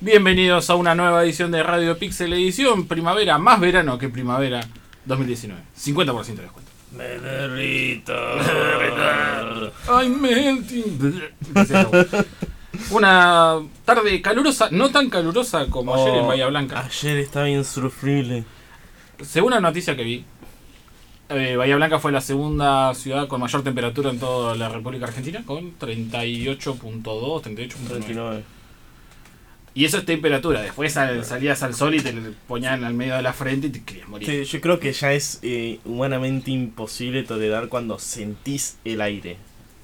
Bienvenidos a una nueva edición de Radio Pixel Edición Primavera, más verano que primavera 2019. 50% de descuento. Me derrito. I'm melting. Una tarde calurosa, no tan calurosa como ayer en Oh, Bahía Blanca. Ayer estaba insufrible. Según la noticia que vi, eh, Bahía Blanca fue la segunda ciudad con mayor temperatura en toda la República Argentina, con 38.2, 38.9. 39. Y eso es temperatura. Después sal- salías al sol y te lo ponían al medio de la frente y te querías morir. Sí, yo creo que ya es eh, humanamente imposible tolerar cuando sentís el aire.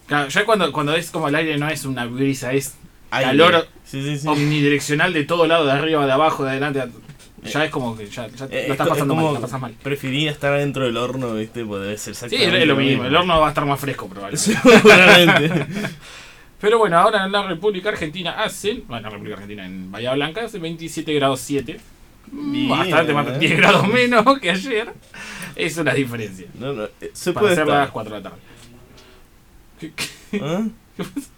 Claro, ya cuando, cuando es como el aire no es una brisa, es Aire. Calor. Sí, sí, sí. omnidireccional de todo lado, de arriba, de abajo, de adelante. Ya es como que ya, ya Eh, lo estás es pasando como- mal, la pasas mal. Prefería estar adentro del horno, ¿viste? Pues debe ser Sí, exactamente es lo mismo. El horno va a estar más fresco probablemente. Seguramente. Pero bueno, ahora en la República Argentina hacen, bueno, en la República Argentina, en Bahía Blanca, hace 27 grados 7. Bien, Bastante más, eh. 10 grados menos que ayer. Es una diferencia. No, no, eh, se Para puede ser las estar. 4 de la tarde. ¿Qué, qué- ¿Ah?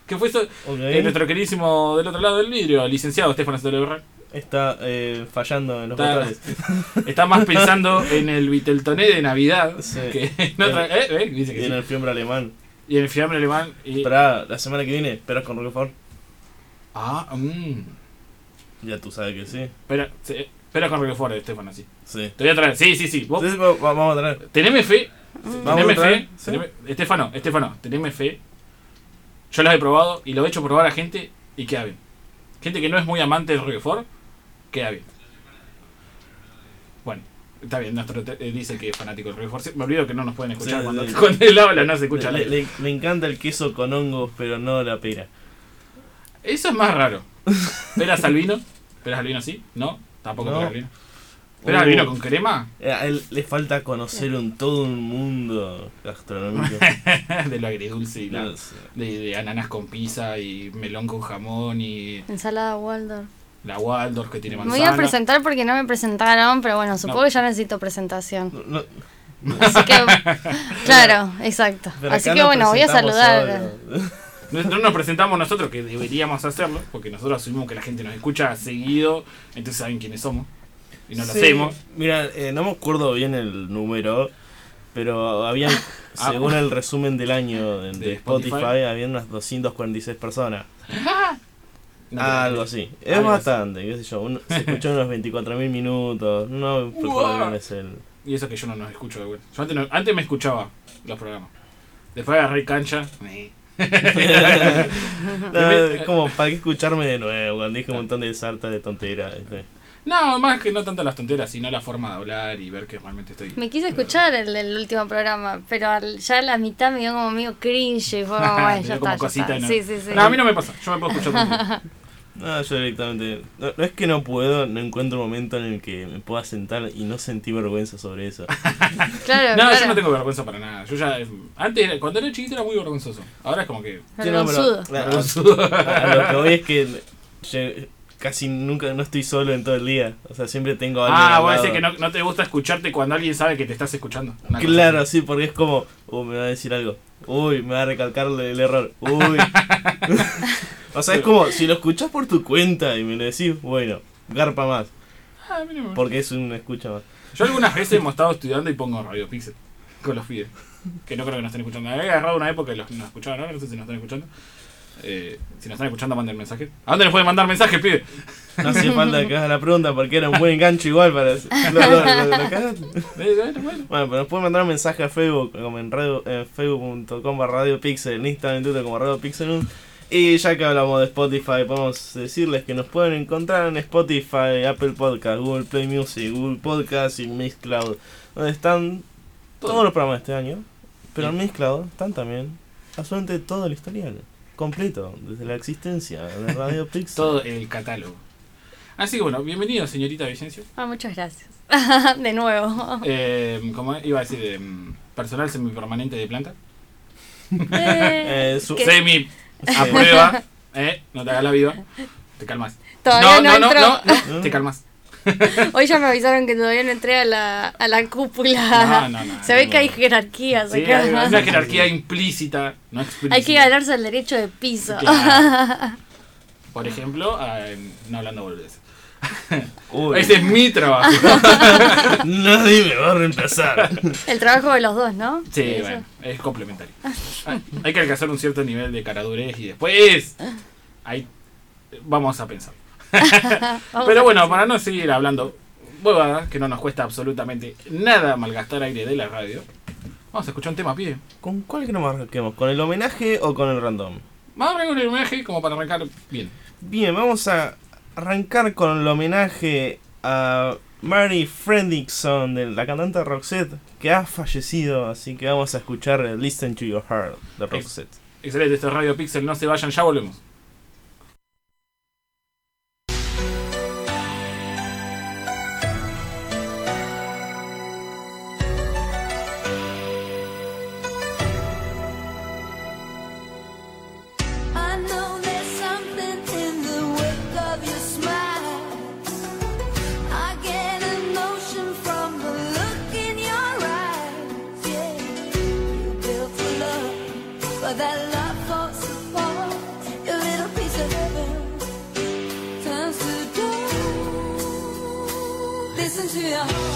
qué fue eso? Ok. Eh, nuestro queridísimo del otro lado del vidrio, licenciado Estefano Stoleberra, Está eh, fallando en los Está- botones. está más pensando en el Viteltoné de Navidad Sí. que en otra. Eh, eh, dice Y que en sí. el fiambre alemán. Y en el fiambre alemán. Y, Esperá, la semana que viene, esperas con Roquefort. ah, mmm. Ya tú sabes que sí. Espera, sí, espera con Roquefort, Estefano, sí. Sí. Te voy a traer. Sí, sí, sí. Vos, vamos a tener. teneme fe. A Teneme traer. fe. ¿sí? teneme- Estefano, Estefano, teneme fe. Yo las he probado y lo he hecho probar a gente y queda bien. Gente que no es muy amante del Roquefort, queda bien. Está bien, nuestro te- eh, dice que es fanático del Roquefort. Sí, Me olvido que no nos pueden escuchar Sí, cuando, sí. cuando él habla, no se escucha Le, le- encanta el queso con hongos, pero no la pera. Eso es más raro. ¿Peras al vino? ¿Peras al vino sí? ¿No? Tampoco No. peras al vino. ¿Peras al Uh. vino con crema? Eh, A él le falta conocer un todo un mundo gastronómico. de lo agridulce y la, No sé. de, de ananas con pizza y melón con jamón y Ensalada Waldorf. La Waldorf que tiene Me manzana. voy a presentar porque no me presentaron, pero bueno, supongo No. que ya necesito presentación. No, no, Así que, claro, exacto. pero Así que bueno, voy a saludar. Nosotros nos presentamos nosotros, que deberíamos hacerlo, porque nosotros asumimos que la gente nos escucha seguido, entonces saben quiénes somos. Y no lo Sí, hacemos. Mira, eh, no me acuerdo bien el número, pero habían, Ah. según el resumen del año de, de De Spotify, Spotify. había unas 246 personas. Algo así. Es Algo así. bastante, qué sé yo. un- se escuchó unos 24.000 minutos. No bien es el. Y eso que yo no nos escucho de vuelta. Yo antes, no- antes me escuchaba los programas. Después agarré cancha. No, es como, ¿para qué escucharme de nuevo? Cuando dije un montón de sarta de tonteras. ¿viste? No, más que no tanto las tonteras, sino la forma de hablar y ver que realmente estoy. Me quise escuchar el del último programa, pero al- ya a la mitad me dio como medio cringe y fue como, bueno, ya como está, ya cosita está. y no- Sí, sí, sí. No, a mí no me pasa. Yo me puedo escuchar. No, yo directamente. No, no es que no puedo, no encuentro un momento en el que me pueda sentar y no sentí vergüenza sobre eso. Claro, No, claro. yo no tengo vergüenza para nada. Yo ya. Antes, cuando era chiquito era muy vergonzoso. Ahora es como que. Sí, no, pero- Vergonzudo. a, a lo que voy es que yo casi nunca no estoy solo en todo el día. O sea, siempre tengo a alguien. Ah, voy a decir que no, no te gusta escucharte cuando alguien sabe que te estás escuchando. Una Claro, sí, porque es como, uh, me va a decir algo. Uy, me va a recalcar el error. Uy. o sea, es como, si lo escuchás por tu cuenta y me lo decís, bueno, garpa más. Ah, no Porque es una escucha más. Yo algunas veces hemos estado estudiando y pongo Radio Pixel con los pibes. Que no creo que nos estén escuchando. Había agarrado una época y los nos escuchaban ahora, no sé si nos están escuchando. Eh, si nos están escuchando, manden mensajes. ¿A dónde nos pueden mandar mensajes, pibe? No hace falta que hagas la pregunta porque era un buen enganche igual para... Lo, lo- lo- lo cagaste. Eh, bueno, pero nos pueden mandar un mensaje a Facebook, como en, radio, en facebook.com barra Radio Pixel, en Instagram, en Twitter como Radio Pixel 1. Y ya que hablamos de Spotify, podemos decirles que nos pueden encontrar en Spotify, Apple Podcast, Google Play Music, Google Podcast y Mixcloud, donde están todos los programas de este año. Pero en Mixcloud están también absolutamente todo el historial, completo, desde la existencia de Radio Pixel. Todo el catálogo. Así que bueno, bienvenido, señorita Vicencio. Ah, muchas gracias. de nuevo. Eh, como iba a decir, eh, personal semipermanente de planta. Eh, Eh. Semi a prueba. Eh, no te hagas la viva. Te calmas. Todavía no, no, no, no, no, te calmas. Hoy ya me avisaron que todavía no entré a la, a la cúpula. No, no, no, Se ve no. que hay jerarquías Sí, acá. hay una jerarquía implícita, no explícita. Hay que ganarse el derecho de piso. Claro. Por ejemplo, a- no hablando boludeces. Uy, Ese es mi trabajo. nadie me va a reemplazar. El trabajo de los dos, ¿no? Sí, bueno, es complementario. Hay- Hay que alcanzar un cierto nivel de caradurez y después ahí vamos a pensar. Pero a bueno, para no seguir hablando huevadas, que no nos cuesta absolutamente nada malgastar aire de la radio, vamos a escuchar un tema, pie. ¿Con cuál que nos marquemos? ¿Con el homenaje o con el random? Vamos a arrancar un homenaje como para arrancar bien. Bien, vamos a arrancar con el homenaje a Mary Fredrickson, de la cantante Roxette, que ha fallecido, así que vamos a escuchar Listen to Your Heart de Roxette. Excelente, esto es Radio Pixel, no se vayan, ya volvemos. Listen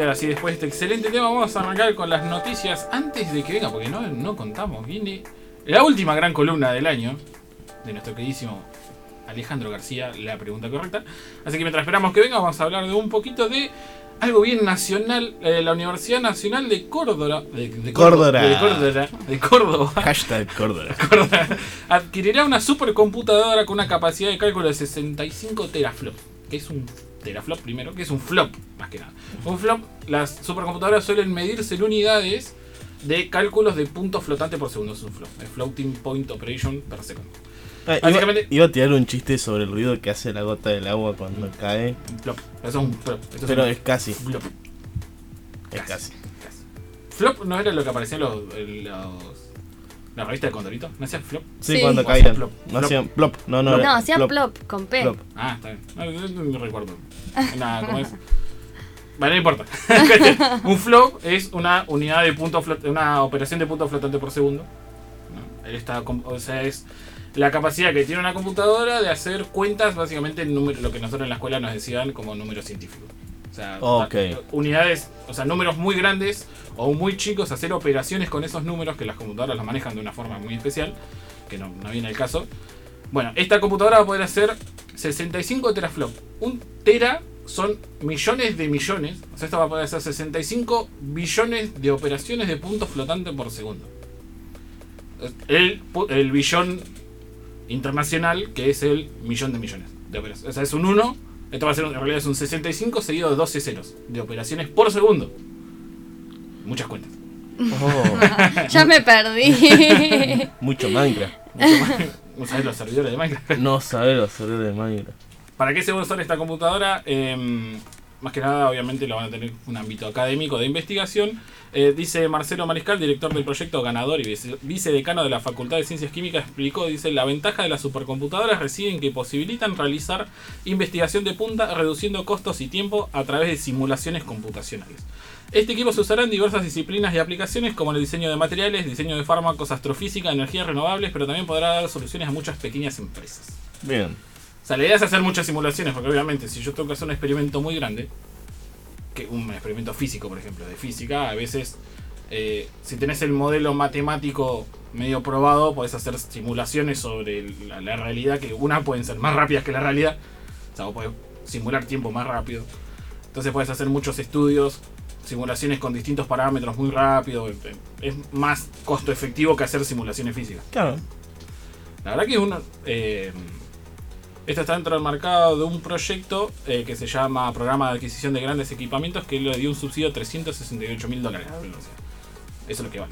Y ahora sí, después de este excelente tema, vamos a arrancar con las noticias antes de que venga, porque no, no contamos. Viene la última gran columna del año de nuestro queridísimo Alejandro García, la pregunta correcta. Así que mientras esperamos que venga, vamos a hablar de un poquito de algo bien nacional. eh, la Universidad Nacional de Córdoba. De, de Córdoba. De Córdoba. De Córdoba. Hashtag Córdoba. Córdoba, adquirirá una supercomputadora con una capacidad de cálculo de 65 teraflops. Que es un teraflop primero, que es un flop, más que nada. Un flop, las supercomputadoras suelen medirse en unidades de cálculos de puntos flotantes por segundo. Es un flop. Es floating point operation per second. Ah, iba, Básicamente- iba a tirar un chiste sobre el ruido que hace la gota del agua cuando cae, Un flop. Eso es un flop. Esto pero un es casi, flop. es casi. Casi. Flop no era lo que aparecía en los, en los- la revista de Condorito. ¿No hacía flop? Sí, Sí. cuando caían. plop. No hacían plop, no, no. No, hacía plop, plop, con P. plop. Ah, está bien. No, no, no, no recuerdo. Nada, ¿cómo es? Bueno, no importa. un flop es una unidad de punto flot- una operación de punto flotante por segundo. com- o sea, es la capacidad que tiene una computadora de hacer cuentas, básicamente en número- lo que nosotros en la escuela nos decían como números científicos. O sea, Ok. ta- unidades, o sea, números muy grandes o muy chicos, hacer operaciones con esos números que las computadoras los manejan de una forma muy especial, que no, no viene al caso. Bueno, esta computadora va a poder hacer 65 teraflop. Un tera son millones de millones. O sea, esto va a poder hacer 65 billones de operaciones de puntos flotantes por segundo. El, el billón internacional, que es el millón de millones de operaciones. O sea, es un 1. Esto va a ser, en realidad es un 65 seguido de 12 ceros de operaciones por segundo. Muchas cuentas. Oh, Ya me perdí. mucho Minecraft. ¿No sabes los servidores de Minecraft? No saber los servidores de Minecraft. ¿Para qué se va a usar esta computadora? Eh, más que nada, obviamente, lo van a tener un ámbito académico de investigación. Eh, dice Marcelo Mariscal, director del proyecto ganador y vice- vicedecano de la Facultad de Ciencias Químicas, explicó, dice, la ventaja de las supercomputadoras reside en que posibilitan realizar investigación de punta, reduciendo costos y tiempo a través de simulaciones computacionales. Este equipo se usará en diversas disciplinas y aplicaciones como el diseño de materiales, diseño de fármacos, astrofísica, energías renovables, pero también podrá dar soluciones a muchas pequeñas empresas. Bien. Sea, la idea es hacer muchas simulaciones, porque obviamente si yo tengo que hacer un experimento muy grande, que un experimento físico, por ejemplo, de física, a veces, eh, si tenés el modelo matemático medio probado, podés hacer simulaciones sobre la, la realidad, que una pueden ser más rápidas que la realidad, o sea, vos podés simular tiempo más rápido. Entonces puedes hacer muchos estudios, simulaciones con distintos parámetros muy rápido, es más costo efectivo que hacer simulaciones físicas. Claro. La verdad que uno. eh, esto está dentro del mercado de un proyecto eh, que se llama Programa de Adquisición de Grandes Equipamientos que le dio un subsidio de 368 mil dólares. Eso es lo que a-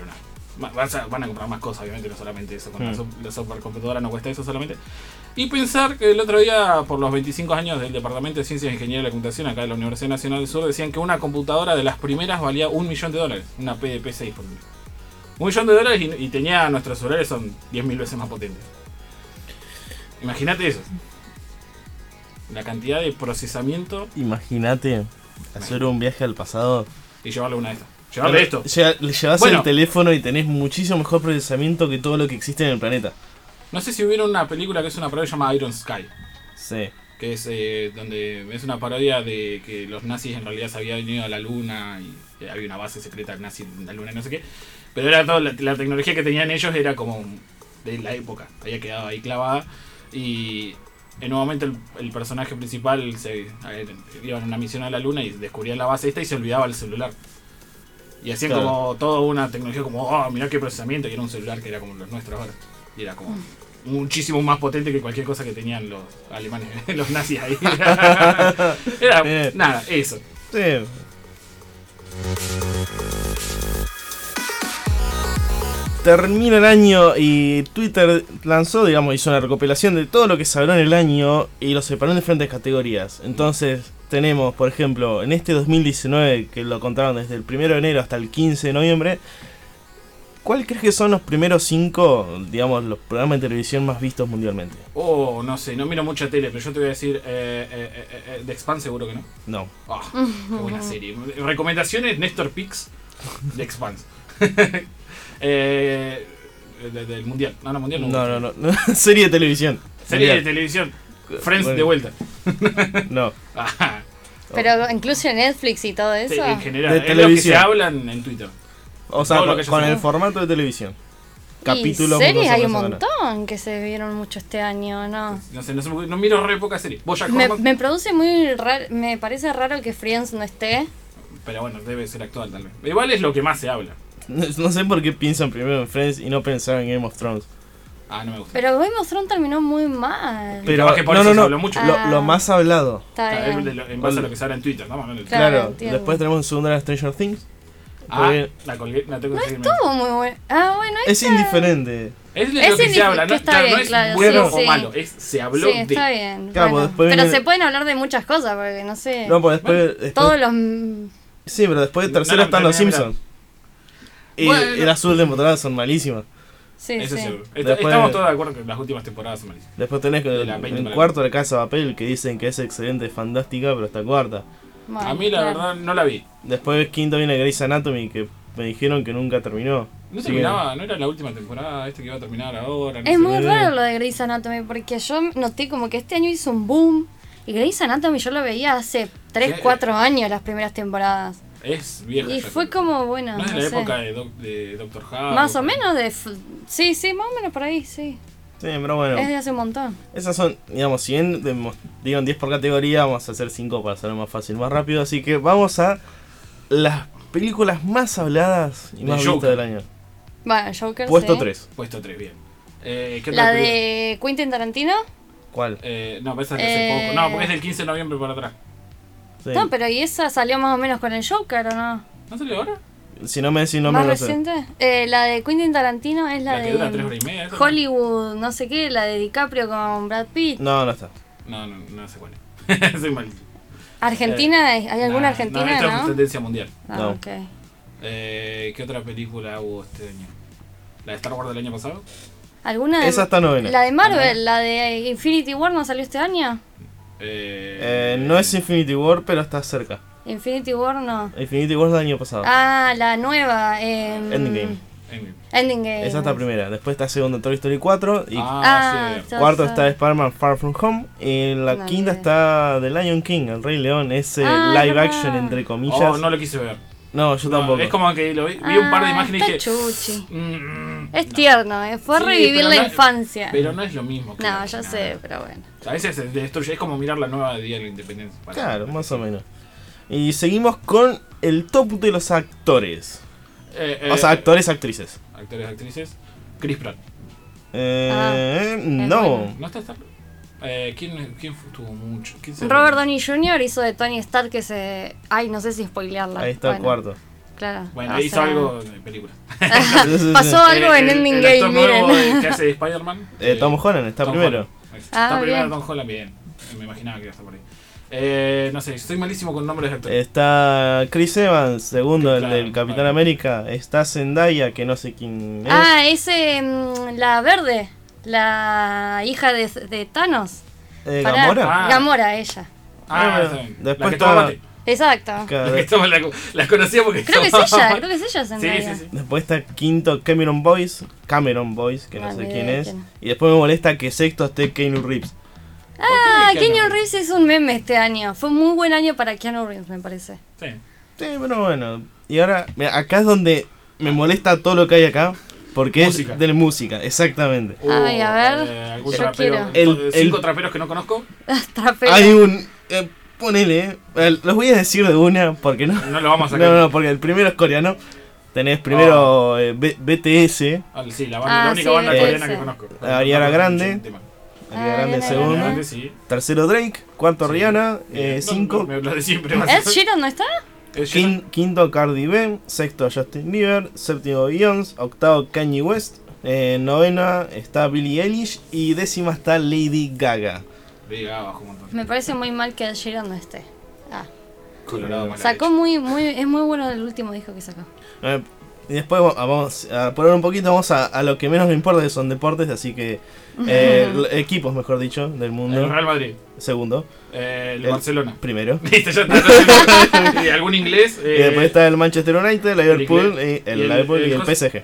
Van a comprar más cosas, obviamente, no solamente eso. Con la, Mm. la supercomputadora no cuesta eso solamente. Y pensar que el otro día, por los 25 años del Departamento de Ciencias e Ingeniería de la Computación acá de la Universidad Nacional del Sur, decían que una computadora de las primeras valía un millón de dólares. Una PDP-6, por ejemplo. Un millón de dólares y, y tenía nuestros celulares son 10.000 veces más potentes. Imagínate eso. La cantidad de procesamiento Imagínate hacer un viaje al pasado. y llevarle una de estas. Llevarle esto. Le llevas Bueno. el teléfono y tenés muchísimo mejor procesamiento que todo lo que existe en el planeta. No sé si hubiera una película que es una parodia llamada Iron Sky. Sí. Que es eh, donde es una parodia de que los nazis en realidad se habían venido a la luna y eh, había una base secreta nazi en la luna y no sé qué. Pero era toda la, la tecnología que tenían ellos era como de la época. Había quedado ahí clavada. Y en un momento el, el personaje principal se a ver, iba en una misión a la luna y descubría la base esta y se olvidaba el celular. Y hacían Claro. como toda una tecnología como, oh, mirá qué procesamiento. Y era un celular que era como los nuestros ahora. Y era como muchísimo más potente que cualquier cosa que tenían los alemanes, los nazis ahí. era, Eh. nada, eso. Sí. Termina el año y Twitter lanzó, digamos, hizo una recopilación de todo lo que se habló en el año y lo separó en diferentes categorías. Entonces, tenemos, por ejemplo, en este 2019, que lo contaron desde el 1 de enero hasta el 15 de noviembre, ¿cuál crees que son los primeros cinco, digamos, los programas de televisión más vistos mundialmente? Oh, no sé, no miro mucha tele, pero yo te voy a decir, eh, eh, eh, eh, The Expanse seguro que no. No. Ah, qué buena serie. Recomendaciones, Néstor Pix, The Expanse. eh, de- del Mundial. No, no, Mundial no. No, no, no. Serie de televisión. Serie de televisión. Friends Bueno. de vuelta. No. Ah, Pero incluye Netflix y todo eso. En general, De es lo que se televisión. hablan en Twitter. O sea, con, el formato de televisión. Capítulos. series hay un montón que se vieron mucho este año, ¿no? No sé, no, sé, no miro re poca serie. Bojack Me, me produce muy raro, me parece raro que Friends no esté. pero bueno, debe ser actual tal vez. Igual es lo que más se habla. No, no sé por qué piensan primero en Friends y no pensaban en Game of Thrones. Ah, no me gusta. Pero Game of Thrones terminó muy mal. Pero capaz que por no, eso no, se no. habló mucho. Lo, Ah. lo más hablado. Está es bien. en base a lo que se habla en Twitter, ¿no? No Claro, Claro. Después tenemos en segunda Stranger Things. Ah, Porque la colgué, la tengo que seguir. Estuvo muy bueno. Ah, bueno, Es indiferente. Es de Es lo que se habla, que ¿no? está Claro, bien, no es claro, bueno sí, o sí. malo, es, se habló sí, de. está bien. Claro, bueno. después Pero viene- se pueden hablar de muchas cosas, porque no sé. No, pues después. después- todos los. Sí, pero después de No, tercero no, están los Simpsons. Y Bueno. el azul de temporada son malísimas. Sí, Eso sí. seguro. Después- Estamos todos de acuerdo que las últimas temporadas son malísimas. Después tenés que De el, la 20 el cuarto de Casa de Papel que dicen que es excelente, fantástica, pero está cuarta. Bueno, A mí la claro. verdad no la vi. Después quinto viene Grey's Anatomy que me dijeron que nunca terminó. No terminaba, no era la última temporada, este que iba a terminar ahora. No Es sé. muy raro lo de Grey's Anatomy, porque yo noté como que este año hizo un boom. Y Grey's Anatomy yo lo veía hace 3, Sí. 4 años las primeras temporadas. Es vieja. Y ya fue creo. como, bueno, No es de no la sé. época de, Doc- de Doctor House. Más o menos de... Sí, sí, más o menos por ahí, sí. Sí, pero bueno. Es de hace un montón. Esas son, digamos, si bien demos- digan 10 por categoría, vamos a hacer 5 para hacerlo más fácil, más rápido. Así que vamos a las películas más habladas y De más vistas del año. Bueno, Joker, Puesto sí. 3. Puesto 3, bien. Eh, ¿qué La de Quentin Tarantino. ¿Cuál? Eh, no, esa que hace Eh. poco. No, porque es del 15 de noviembre para atrás. Sí. No, pero ¿y esa salió más o menos con el Joker o no? ¿No salió ahora? Si no me decís nombre, ¿Más no sé. reciente? Eh, la de Quentin Tarantino es la, La que dura 3 de horas y media. ¿esa no? Hollywood, no sé qué, la de DiCaprio con Brad Pitt. No, no está. No, no, no sé cuál es. Soy malísimo. ¿Argentina? ¿Hay alguna Nah, argentina, No, esta es no? tendencia mundial. Ah, No. Eh, ¿Qué otra película hubo este año? ¿La de Star Wars del año pasado? ¿Alguna de- Esa está novena. La de. Marvel, la de Infinity War no salió este año. Eh, Eh, no es Infinity War, pero está cerca. Infinity War no. Infinity War es del año pasado. Ah, la nueva. em, Endgame. Endgame. Ending Game. Esa está primera. Después está segunda Toy Story 4. Y Ah, Ah, sí. está- cuarto está- está Spider-Man Far From Home. Y en la No, quinta está The Lion King, el Rey León. Ese Ah, live action, entre comillas. Oh, no lo quise ver. No, yo No, tampoco. es como que lo vi, vi un par de Ah, imágenes y dije. chuchi. "Mm, Es no". tierno, eh. fue Sí, revivir la no- infancia. Pero no es lo mismo. que no, ya sé, pero bueno. A veces se destruye. Es como mirar la nueva Día de la Independencia. Claro, más o menos. Y seguimos con el top de los actores. Eh, eh, O sea, actores, actrices. Actores, actrices. Chris Pratt. Eh, Ah, no. bueno. ¿No está Star? Eh, ¿quién, ¿Quién tuvo mucho? ¿Quién se- Robert Downey Jr. hizo de Tony Stark que se. Ay, no sé si spoilearla. Ahí está el cuarto. Claro. Bueno, o hizo sea, algo de película. Pasó algo Eh, en el- Ending el Game, miren. eh, que hace de Spider-Man. Eh, Tom Holland está Tom primero. Holland. Ah, Está primero bien. Tom Holland, bien. Me imaginaba que iba a estar por ahí. Eh, no sé, estoy malísimo con nombres de actores. Está Chris Evans, segundo, el Claro, del Capitán claro. América. Está Zendaya, que no sé quién es. Ah, ese. mm, la verde. La hija de, de Thanos. Eh, Pará. Gamora. Ah. Gamora, ella. Ah, Ah, bien. después la que toma está- mate. Exacto. Claro, La que toma la, la conocía porque Creo que es tomaba ella, mate. creo que es ella Sí, sí, sí. Después está quinto Cameron Boyce. Cameron Boyce, que no Ah, sé ni quién idea es. quién. Y después me molesta que sexto esté Keanu Reeves. Ah, ¿Por qué Keanu Reeves es un meme este año. Fue un muy buen año para Keanu Reeves, me parece. Sí. Sí, pero bueno. Y ahora, mira, acá es donde me molesta todo lo que hay acá. Porque Música. es de música, exactamente. Ay, a ver, eh, algún yo trapero. quiero. El- cinco el- traperos que no conozco. Trapero. Hay un. eh, ponele, eh, los voy a decir de una, porque no. No lo vamos a No, sacar. no, porque el primero es coreano. Tenés primero eh, B- BTS, Ah, sí, la, banda, Ah, la única sí, banda BTS. coreana que conozco. Ariana Grande. Ah, Grande Ariana segundo, Grande, sí. tercero Drake, cuarto Sí. Rihanna, eh, No, cinco, no, Lo de siempre. más ¿Ed Sheeran no está? Quin- quinto Cardi B, sexto Justin Bieber, séptimo Beyoncé, octavo Kanye West, eh, novena está Billie Eilish y décima está Lady Gaga. Un montón. Me parece muy mal que Sheeran no esté. Ah. Colorado, Sacó muy, muy, es muy bueno el último disco que sacó. Eh, y después va- vamos a poner un poquito, vamos a, a lo que menos me importa, que son deportes, así que eh, equipos, mejor dicho, del El mundo. Real Madrid. Segundo, Eh, el, El- Barcelona. primero. Listo, ya está. y algún inglés. Y Eh, después está el Manchester United, el Liverpool, y el, Y el- Liverpool y el el PSG.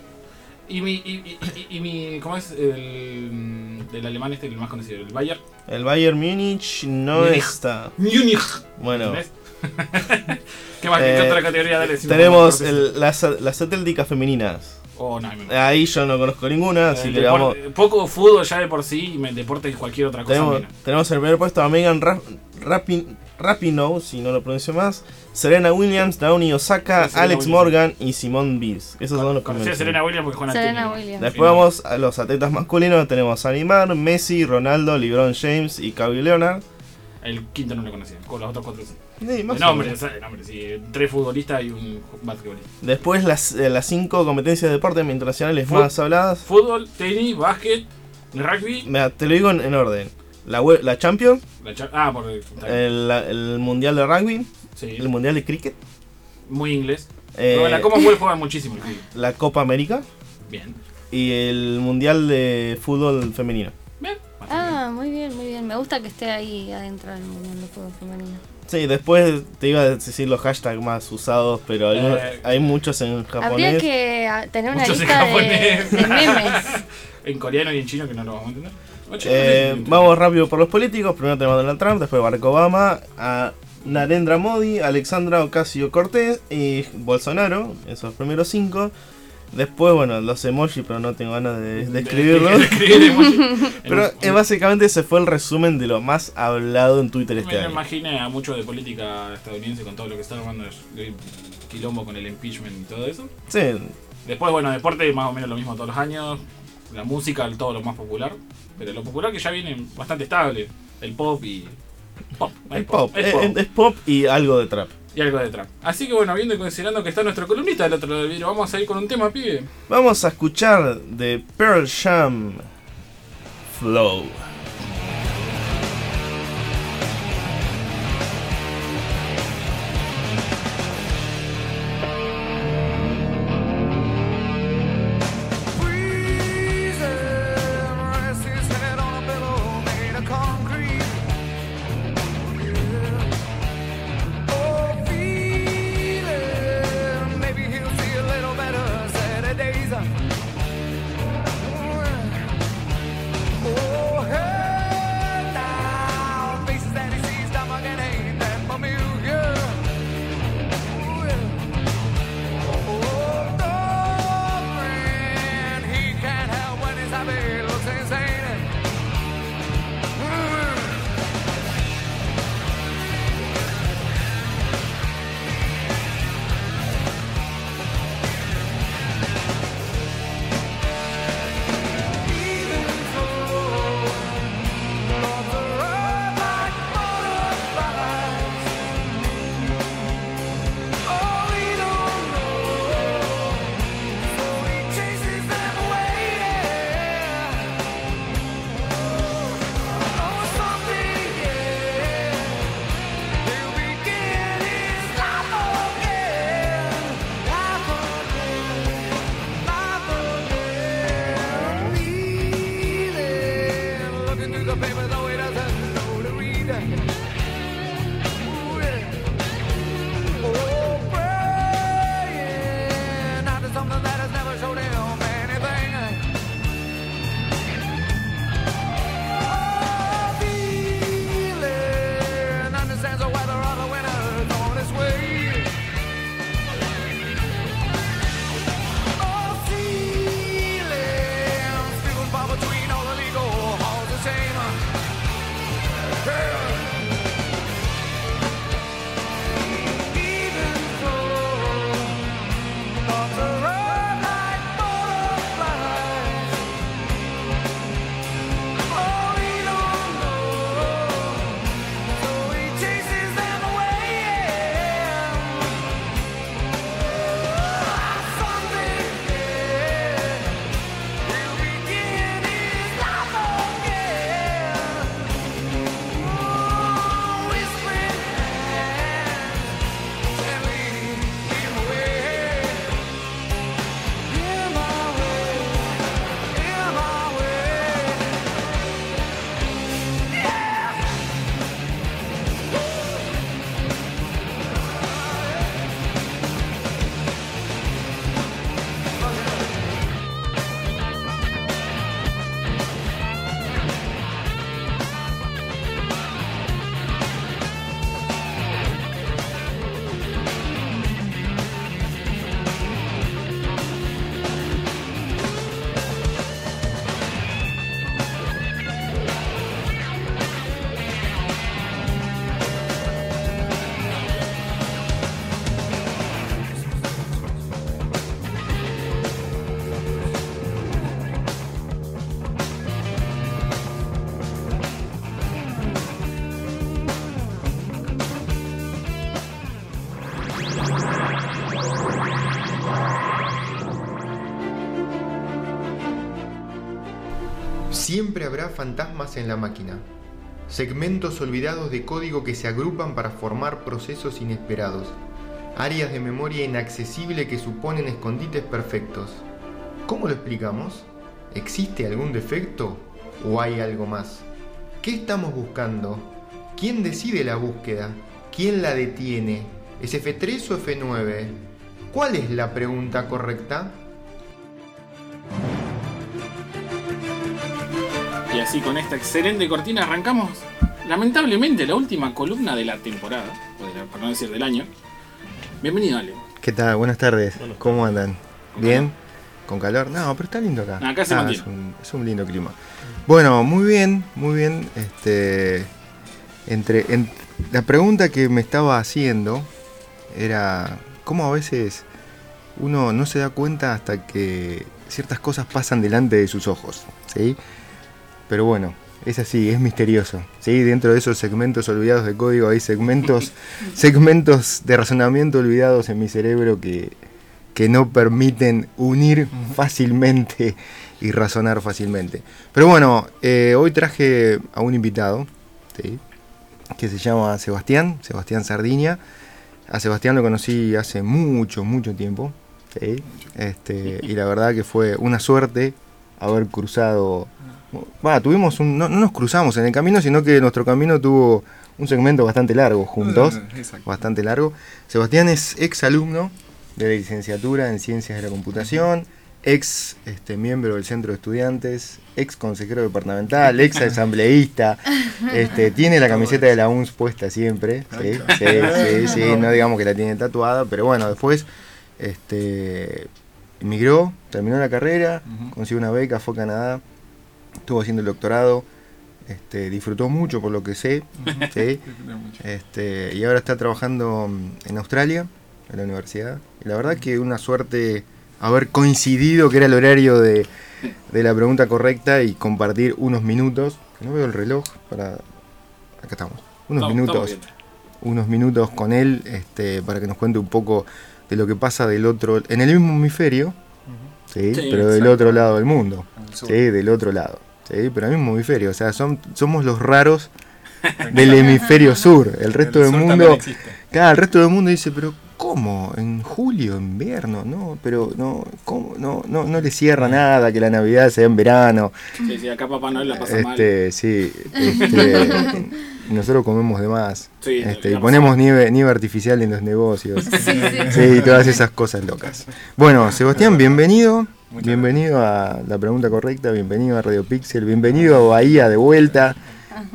Y mi, y, y, y- y mi. ¿Cómo es? El. Del alemán este, el más conocido. El Bayern. El Bayern Múnich no está. Múnich. Bueno, ¿Entendés? ¿Qué más? Eh, ¿Qué otra categoría? Dale, decime Tenemos el- las, las atléticas femeninas. Oh, no, Ahí yo no conozco ninguna, así El que vamos. Poco fútbol ya de por sí y me- deporte y cualquier otra cosa. Tenemos, tenemos el primer puesto a Megan Rap, Rapin- Rapinoe, si no lo pronuncio más, Serena Williams, Naomi Osaka, Serena Alex Williams. Morgan y Simone Biles. Esos son los primeros. Serena Williams porque Serena. Williams. Después vamos a los atletas masculinos, tenemos a Neymar, Messi, Ronaldo, LeBron James y Kawhi Leonard. El quinto no lo conocía, con los otros cuatro sí. Sí, De más o nombre, o sea, de nombre, sí. Tres futbolistas y un basquetbolista. Después las, eh, las cinco competencias de deportes internacionales Fut- más habladas. Fútbol, tenis, básquet, rugby. Mira, te lo digo en, en orden. La, la Champions, La cha- ah, por el, la- el Mundial de Rugby, Sí, el Mundial de Cricket, muy inglés. eh, Pero la Commonwealth juegan muchísimo el rugby. la Copa América Bien. y el Mundial de Fútbol Femenino. Bien. Ah, muy bien, muy bien. Me gusta que esté ahí adentro del mundial de fútbol femenino. Sí, después te iba a decir los hashtags más usados, pero algunos- Eh, hay muchos en Habría japonés. que ah, tener una Muchos en lista de, japonés. de memes. En coreano y en chino que no lo vamos a entender. Ocho, Eh, no sé. vamos rápido por los políticos. Primero tenemos a Donald Trump, después Barack Obama, a Narendra Modi, Alexandra Ocasio Cortés y Bolsonaro, esos primeros cinco. Después, bueno, los emojis, pero no tengo ganas de, de escribirlos. de. Pero eh, básicamente ese fue el resumen de lo más hablado en Twitter este Me año. imaginé a mucho de política estadounidense con todo lo que está armando el quilombo con el impeachment y todo eso. Sí, Después, bueno, deporte más o menos lo mismo todos los años. La música, todo lo más popular. Pero lo popular que ya viene bastante estable. El pop y. Pop. es pop. es Es, pop. es pop y algo de trap. Y algo de trap. Así que bueno, viendo y considerando que está nuestro columnista del otro lado del vidrio, vamos a ir con un tema, pibe. Vamos a escuchar de Pearl Jam Flow. Paper though he doesn't know to read. Siempre habrá fantasmas en la máquina. Segmentos olvidados de código que se agrupan para formar procesos inesperados. Áreas de memoria inaccesible que suponen escondites perfectos. ¿Cómo lo explicamos? ¿Existe algún defecto o hay algo más? ¿Qué estamos buscando? ¿Quién decide la búsqueda? ¿Quién la detiene? ¿Es F3 o F9? ¿Cuál es la pregunta correcta? Y así con esta excelente cortina arrancamos, lamentablemente, la última columna de la temporada, o de la- por no decir del año. Bienvenido, Ale. ¿Qué tal? Buenas tardes. Buenas ¿Cómo andan? ¿Con ¿Bien? ¿Con calor? No, pero está lindo acá. Ah, acá se Ah, mantiene. es, un, es un lindo clima. Bueno, muy bien, muy bien. Este, entre, en- la pregunta que me estaba haciendo era cómo a veces uno no se da cuenta hasta que ciertas cosas pasan delante de sus ojos, ¿sí? Pero bueno, es así, es misterioso, ¿sí? Dentro de esos segmentos olvidados de código hay segmentos, segmentos de razonamiento olvidados en mi cerebro que, que no permiten unir fácilmente y razonar fácilmente. Pero bueno, eh, hoy traje a un invitado, ¿sí? que se llama Sebastián, Sebastián Sardiña. A Sebastián lo conocí hace mucho, mucho tiempo. ¿sí? Este, y la verdad que fue una suerte haber cruzado. Tuvimos un, no, no nos cruzamos en el camino, sino que nuestro camino tuvo un segmento bastante largo juntos. Exacto. Bastante largo. Sebastián es ex alumno de la licenciatura en Ciencias de la Computación, ex este, miembro del Centro de Estudiantes, ex consejero departamental, ex asambleísta, este, tiene la camiseta de la UNS puesta siempre, sí, sí, sí, sí, no digamos que la tiene tatuada, pero bueno, después este, emigró, terminó la carrera, consiguió una beca, fue a Canadá, estuvo haciendo el doctorado, este, disfrutó mucho por lo que sé, ¿sí? Este, y ahora está trabajando en Australia, en la universidad. Y la verdad que una suerte haber coincidido que era el horario de, de la pregunta correcta y compartir unos minutos. que No veo el reloj para. Acá estamos. Unos minutos. Unos minutos con él este, para que nos cuente un poco de lo que pasa del otro. en el mismo hemisferio, ¿sí? Sí, pero del otro lado del mundo. Sur. Sí, del otro lado. Sí, pero el mismo hemisferio. O sea, son, somos los raros del hemisferio sur. El resto El del sur mundo. Claro, el resto del mundo dice, pero ¿cómo? ¿En julio, invierno? No, pero no, ¿cómo? No, no, no le cierra nada que la Navidad sea en verano. Sí, sí, acá Papá Noel la pasa mal. Este, sí, este, nosotros comemos de más. Sí, Este, y ponemos nieve, nieve artificial en los negocios. Sí, sí. Sí, todas esas cosas locas. Bueno, Sebastián, bienvenido. Muchas bienvenido a La Pregunta Correcta, bienvenido a Radio Pixel, bienvenido a Bahía de vuelta.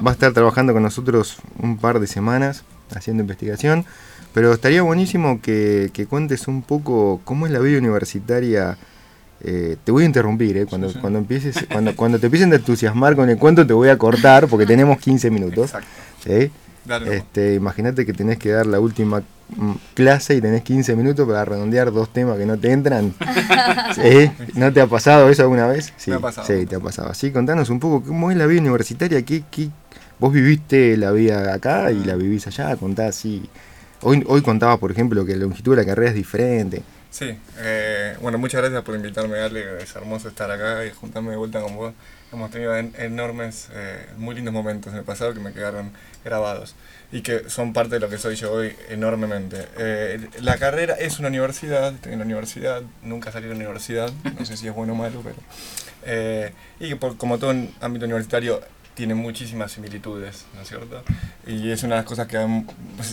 Va a estar trabajando con nosotros un par de semanas haciendo investigación. Pero estaría buenísimo que, que cuentes un poco cómo es la vida universitaria. Eh, te voy a interrumpir, eh, cuando, Sí, sí. cuando empieces, cuando, cuando te empiecen a entusiasmar con el cuento te voy a cortar porque tenemos 15 minutos. Nomás. Este, imagínate que tenés que dar la última clase y tenés 15 minutos para redondear dos temas que no te entran. ¿Sí? ¿No te ha pasado eso alguna vez? Sí, Me ha pasado, sí, me ha te ha pasado. Así, contanos un poco cómo es la vida universitaria. ¿Qué, qué- vos viviste la vida acá y la vivís allá? Contá así. Hoy, hoy contabas, por ejemplo, que la longitud de la carrera es diferente. Sí, eh, bueno, muchas gracias por invitarme, Ale. Es hermoso estar acá y juntarme de vuelta con vos. Hemos tenido en- enormes, eh, muy lindos momentos en el pasado que me quedaron grabados y que son parte de lo que soy yo hoy enormemente. Eh, la carrera es una universidad, estoy en la universidad, nunca salí de la universidad, no sé si es bueno o malo, pero. eh, y por- como todo en ámbito universitario tiene muchísimas similitudes, ¿no es cierto? Y es una de las cosas que m-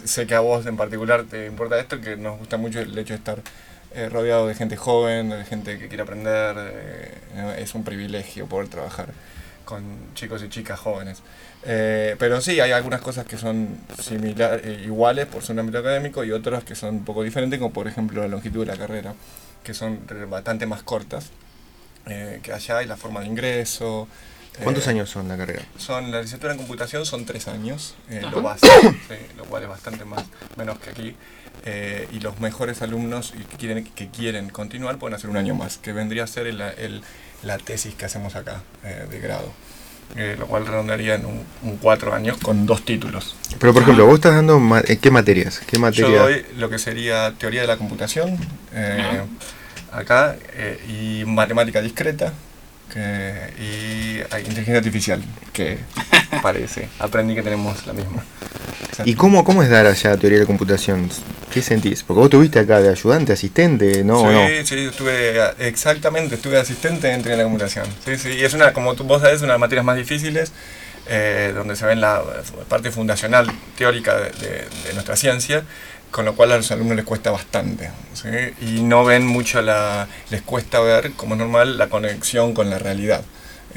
sé que a vos en particular te importa esto, que nos gusta mucho el hecho de estar eh, rodeado de gente joven, de gente que quiere aprender. eh, es un privilegio poder trabajar con chicos y chicas jóvenes. Eh, pero sí, hay algunas cosas que son similares, iguales por su ámbito académico y otras que son un poco diferentes, como por ejemplo la longitud de la carrera, que son bastante más cortas eh, que allá y la forma de ingreso. ¿Cuántos eh, años son la carrera? son la licenciatura en computación son tres años, eh, lo básico, sí, lo cual es bastante más menos que aquí. Eh, y los mejores alumnos que quieren, que quieren continuar pueden hacer un año más, que vendría a ser el- el- la tesis que hacemos acá eh, de grado. Eh, lo cual redondearía en un, un cuatro años con dos títulos. Pero, por ejemplo, vos estás dando ma- qué materias? ¿Qué Yo materia? doy lo que sería teoría de la computación eh, acá eh, y matemática discreta, que, y hay inteligencia artificial, que parece. Aprendí que tenemos la misma. ¿Y cómo, cómo es dar allá teoría de la computación? ¿Qué sentís? Porque vos tuviste acá de ayudante, asistente, ¿no? sí, ¿O no? sí, estuve, exactamente, estuve asistente en teoría de la computación. Sí, sí, y es una, como tú, vos sabés, una de las materias más difíciles, eh, donde se ve la parte fundacional teórica de, de- de nuestra ciencia, con lo cual a los alumnos les cuesta bastante. ¿sí? Y no ven mucho la, les cuesta ver, como es normal, la conexión con la realidad.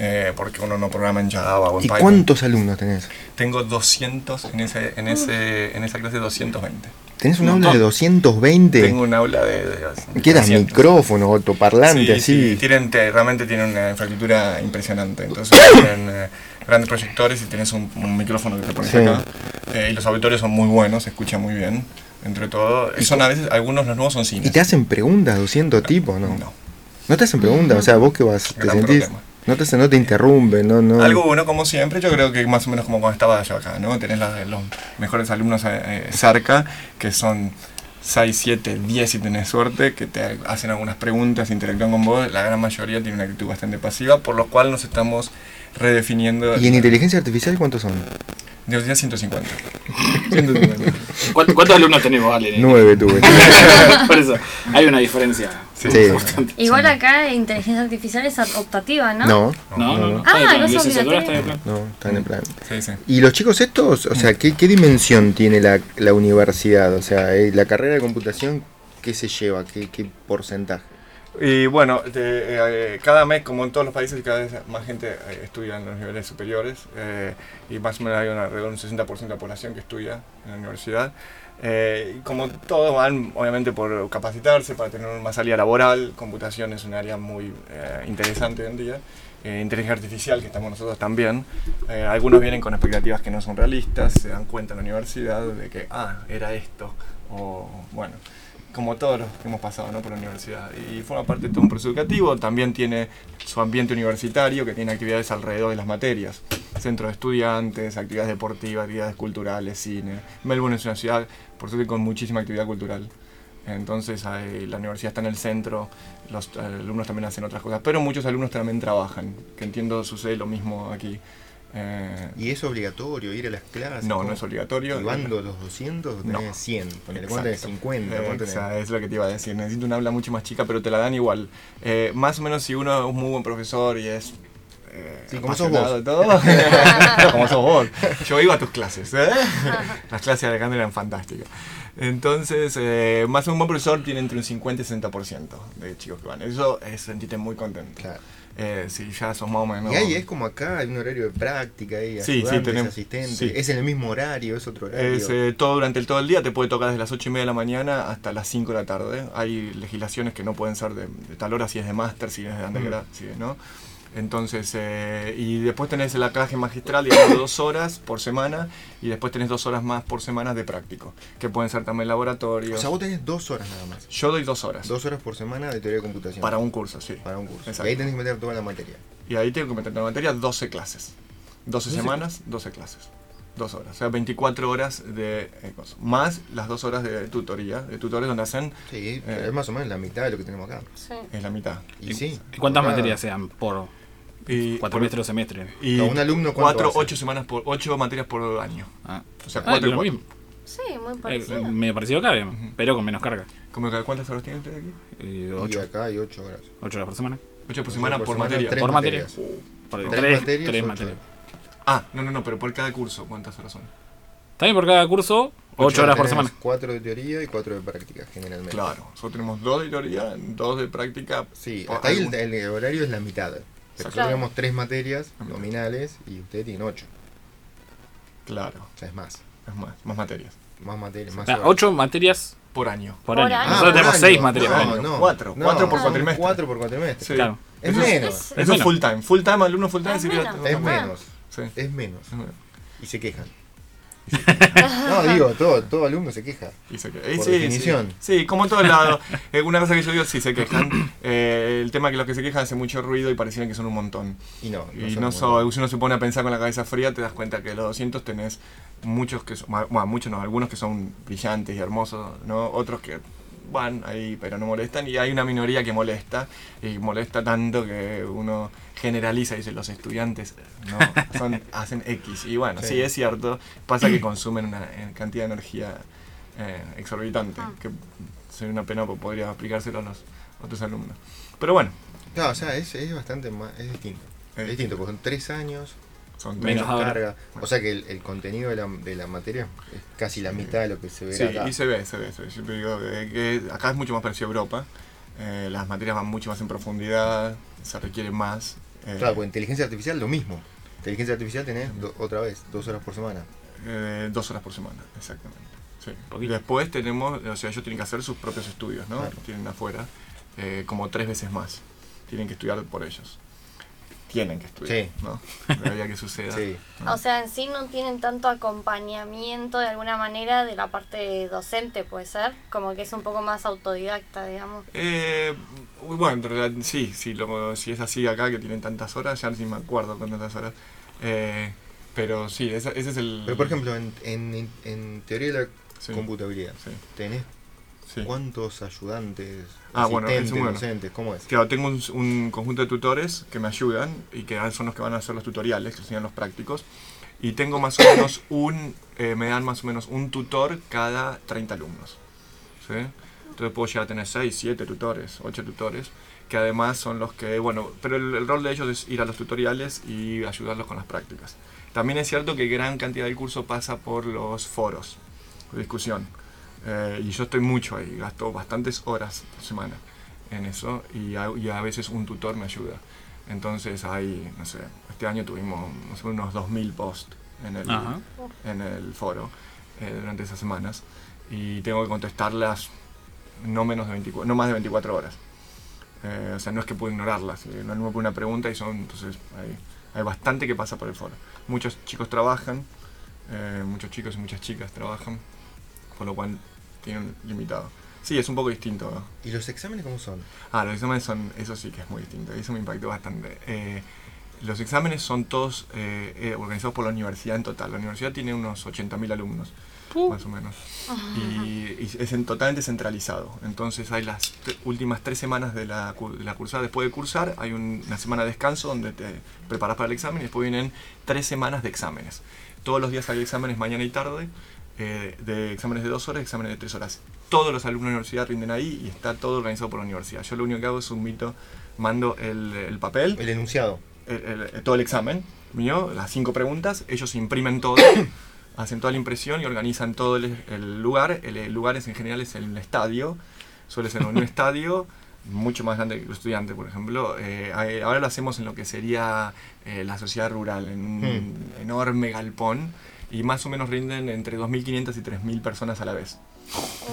eh, porque uno no programa en Java o en ¿Y Python. cuántos alumnos tenés? Tengo 200 en, ese, en, ese, en esa clase, 220. ¿Tenés un Un aula de montón. 220? Tengo un aula de... de ¿Qué eras? 300. ¿Micrófono, altoparlante, Sí, así? sí, tienen, te- realmente tienen una infraestructura impresionante. Entonces tienen eh, grandes proyectores y tienes un, un micrófono que te pones Sí. acá. Eh, y los auditorios son muy buenos, se escucha muy bien. Entre todo, son a veces, algunos los nuevos son cines. ¿Y te hacen preguntas, 200 tipos, no? No. ¿No te hacen preguntas? O sea, vos que vas, te Gran sentís... problema. No te, no te interrumpen, no, no... Algo bueno, como siempre, yo creo que más o menos como cuando estaba yo acá, ¿no? Tenés la- los mejores alumnos eh, eh, cerca, que son 6, 7, 10 si tenés suerte, que te hacen algunas preguntas, interactúan con vos. La gran mayoría tiene una actitud bastante pasiva, por lo cual nos estamos redefiniendo. ¿Y en inteligencia artificial cuántos son? De hoy día 150. 150. ¿Cuántos, cuántos alumnos tenemos, Ale? Nueve tuve. Por eso, hay una diferencia. Sí. Sí. bastante. Igual acá inteligencia artificial es optativa, ¿no? No, No, no, no. Ah, no obligatorio. está de plan. no, están en plan. Sí, sí. ¿Y los chicos estos, o sea, qué, qué dimensión tiene la, la universidad? O sea, eh, la carrera de computación, ¿qué se lleva? ¿Qué, qué porcentaje? Y bueno, de- eh, cada mes, como en todos los países, cada vez más gente eh, estudia en los niveles superiores eh, y más o menos hay una, alrededor de un 60% de la población que estudia en la universidad. Eh, y como todos van, obviamente, por capacitarse, para tener una salida laboral, computación es un área muy eh, interesante hoy en día. Eh, inteligencia artificial, que estamos nosotros también. Algunos vienen con expectativas que no son realistas, se dan cuenta en la universidad de que, ah, era esto, o bueno como todos los que hemos pasado ¿no? por la universidad. Y forma parte de todo un proceso educativo, también tiene su ambiente universitario, que tiene actividades alrededor de las materias. Centro de estudiantes, actividades deportivas, actividades culturales, cine. Melbourne es una ciudad, por suerte, con muchísima actividad cultural. Entonces hay- la universidad está en el centro, los alumnos también hacen otras cosas, pero muchos alumnos también trabajan, que entiendo sucede lo mismo aquí. Eh, ¿Y es obligatorio ir a las clases? no, ¿Cómo? no es obligatorio. ¿Y van los 200 o tenés No. 100? Ponele, ¿Cuánto tenés? Exacto. 50? ¿Cuánto tenés? Exacto, es lo que te iba a decir. Necesito una aula mucho más chica, pero te la dan igual. Eh, más o menos si uno es un muy buen profesor y es. Eh, Sí, como sos vos. de todo, como sos vos. Yo iba a tus clases. ¿eh? Las clases de Alejandro eran fantásticas. Entonces, eh, más o menos un buen profesor tiene entre un 50 y 60% de chicos que van. Eso es sentirte muy contento. Claro. Eh, si ya sos más o menos. Y ahí es como acá, hay un horario de práctica, hay Sí, sí, tenemos- asistentes. sí. ¿Es en el mismo horario? ¿Es otro horario? Es eh, todo durante el todo el día, te puede tocar desde las 8 y media de la mañana hasta las 5 de la tarde. Hay legislaciones que no pueden ser de, de tal hora si es de máster, si es de undergrad, si es, ¿no? Entonces, eh, y después tenés la clase magistral, digamos, de dos horas por semana, y después tenés dos horas más por semana de práctico, que pueden ser también o laboratorios. sea, vos tenés dos horas nada más. Yo doy dos horas Dos horas por semana de teoría de computación. para un curso, sí. Para un curso. Exacto. Y ahí tenés que meter toda la materia. Y ahí tengo que meter en la materia 12 clases. 12 12 semanas, 12 clases. Dos horas. O sea, 24 horas de eh, cosas. Más las dos horas de tutoría, de tutores donde hacen Sí, Eh. es más o menos la mitad de lo que tenemos acá. Sí. es la mitad. Y sí. ¿Y cuántas materias sean por Y cuatrimestre o semestre? Y No, un alumno, ¿cuánto cuatro, hace? ocho semanas por, ocho materias por año. Ah, O sea, Ah, cuatro y lo cuatro. mismo. Sí, muy Eh, parecido. me pareció acá, pero con menos carga. ¿Cómo que cuántas horas tiene usted aquí? Eh, Y ocho, acá hay ocho horas. ocho horas por semana. Ocho por semana por, semana, materia. tres Por materia. materias. Por Tres tres, materias, tres materias. Ah, no, no, no, pero por cada curso, ¿cuántas horas son? También por cada curso, ocho horas por semana. Cuatro de teoría y cuatro de práctica, generalmente. Claro, nosotros tenemos dos de teoría, dos de práctica. Sí, hasta ahí el horario es la mitad. Pero nosotros tenemos tres materias Ah, nominales y usted tiene ocho. Claro, O sea, es más. es más, más materias. Más materias, más Ah, horas. ocho materias Por año. por, Por año. año. Nosotros Ah, tenemos por seis año. materias por No, año. no, Cuatro, no, cuatro por no, cuatrimestre. Cuatro por cuatrimestre. Sí. Claro. Es Eso es- menos. Es- Eso es menos. full time. Full time, alumno full time. Es sí, menos. ya- Es menos. Sí. Es menos. Es menos. Y se quejan. No, digo, todo, todo alumno se queja. Y se que- eh, Por sí, definición. Sí, sí, como en todos lados. Eh, una cosa que yo digo, sí se quejan. Eh, el tema que los que se quejan hace mucho ruido y parecieran que son un montón. Y no. y no so- si uno se pone a pensar con la cabeza fría, te das cuenta que de los 200 tenés muchos que son, bueno, muchos no, algunos que son brillantes y hermosos, ¿no? Otros que van ahí pero no molestan y hay una minoría que molesta y molesta tanto que uno generaliza, dice los estudiantes no, son, hacen X. Y bueno, sí. es cierto, pasa que consumen una eh, cantidad de energía eh, exorbitante, Ah. que sería una pena porque podría aplicárselo a los otros alumnos. Pero bueno, Claro, o sea, es, es bastante más, es distinto. Es distinto, porque son tres años, son Menos carga. O sea que el, el contenido de la, de la materia es casi la mitad de lo que se ve Sí, acá. y se ve, se ve, se ve. Siempre digo que, que acá es mucho más parecido a Europa. eh, las materias van mucho más en profundidad, se requiere más. Eh, Claro, pues inteligencia artificial lo mismo. Inteligencia artificial tenés do- otra vez, dos horas por semana. eh, dos horas por semana, exactamente. Sí. Después tenemos, o sea, ellos tienen que hacer sus propios estudios, ¿no? Claro. Tienen afuera, eh, como tres veces más. Tienen que estudiar por ellos. Tienen que estudiar, Sí. ¿no? De ahí a que suceda. Sí. O sea, en sí no tienen tanto acompañamiento de alguna manera de la parte docente, puede ser. Como que es un poco más autodidacta, digamos. Eh, uy, bueno, en realidad sí, sí lo, si es así acá que tienen tantas horas, ya ni me acuerdo con tantas horas. Eh, pero sí, esa- ese es el... Pero por ejemplo, en, en, en teoría de la Sí, computabilidad, sí, ¿tenés sí. cuántos ayudantes, Ah, bueno, asistentes, bueno. docentes? ¿Cómo es? Claro, tengo un, un conjunto de tutores que me ayudan y que son los que van a hacer los tutoriales, que enseñan los prácticos. Y tengo más o menos un, eh, me dan más o menos un tutor cada 30 alumnos. ¿sí? Entonces puedo llegar a tener 6, 7 tutores, 8 tutores, que además son los que, bueno, pero el, el rol de ellos es ir a los tutoriales y ayudarlos con las prácticas. También es cierto que gran cantidad del curso pasa por los foros de discusión. Eh, y yo estoy mucho ahí, gasto bastantes horas por semana en eso y a, y a veces un tutor me ayuda. Entonces hay, no sé, este año tuvimos no sé, unos 2.000 posts en el, Ajá. en el foro eh, durante esas semanas y tengo que contestarlas no, menos de 24, no más de 24 horas. Eh, o sea, no es que puedo ignorarlas, eh, no pone una pregunta y son, entonces hay, hay bastante que pasa por el foro. Muchos chicos trabajan, eh, muchos chicos y muchas chicas trabajan, por lo cual tienen limitado. Sí, es un poco distinto. ¿no? ¿Y los exámenes cómo son? Ah, los exámenes son, eso sí que es muy distinto, eso me impactó bastante. Eh, los exámenes son todos eh, eh, organizados por la universidad en total. La universidad tiene unos 80.000 alumnos, más o menos. Y, y es en- totalmente centralizado. Entonces hay las últimas tres semanas de la, de la cursada. Después de cursar hay un- una semana de descanso donde te preparas para el examen y después vienen tres semanas de exámenes. Todos los días hay exámenes mañana y tarde, eh, de exámenes de dos horas y exámenes de tres horas. Todos los alumnos de la universidad rinden ahí y está todo organizado por la universidad. Yo lo único que hago es un mito, mando el, el papel, El enunciado. el- el- todo el examen mío, las cinco preguntas, ellos imprimen todo, hacen toda la impresión y organizan todo el, el lugar. El, el lugar es en general es el estadio, suele ser un estadio mucho más grande que los estudiantes, por ejemplo. Eh, ahora lo hacemos en lo que sería eh, la sociedad rural, en un enorme galpón. Y más o menos rinden entre 2.500 y 3.000 personas a la vez.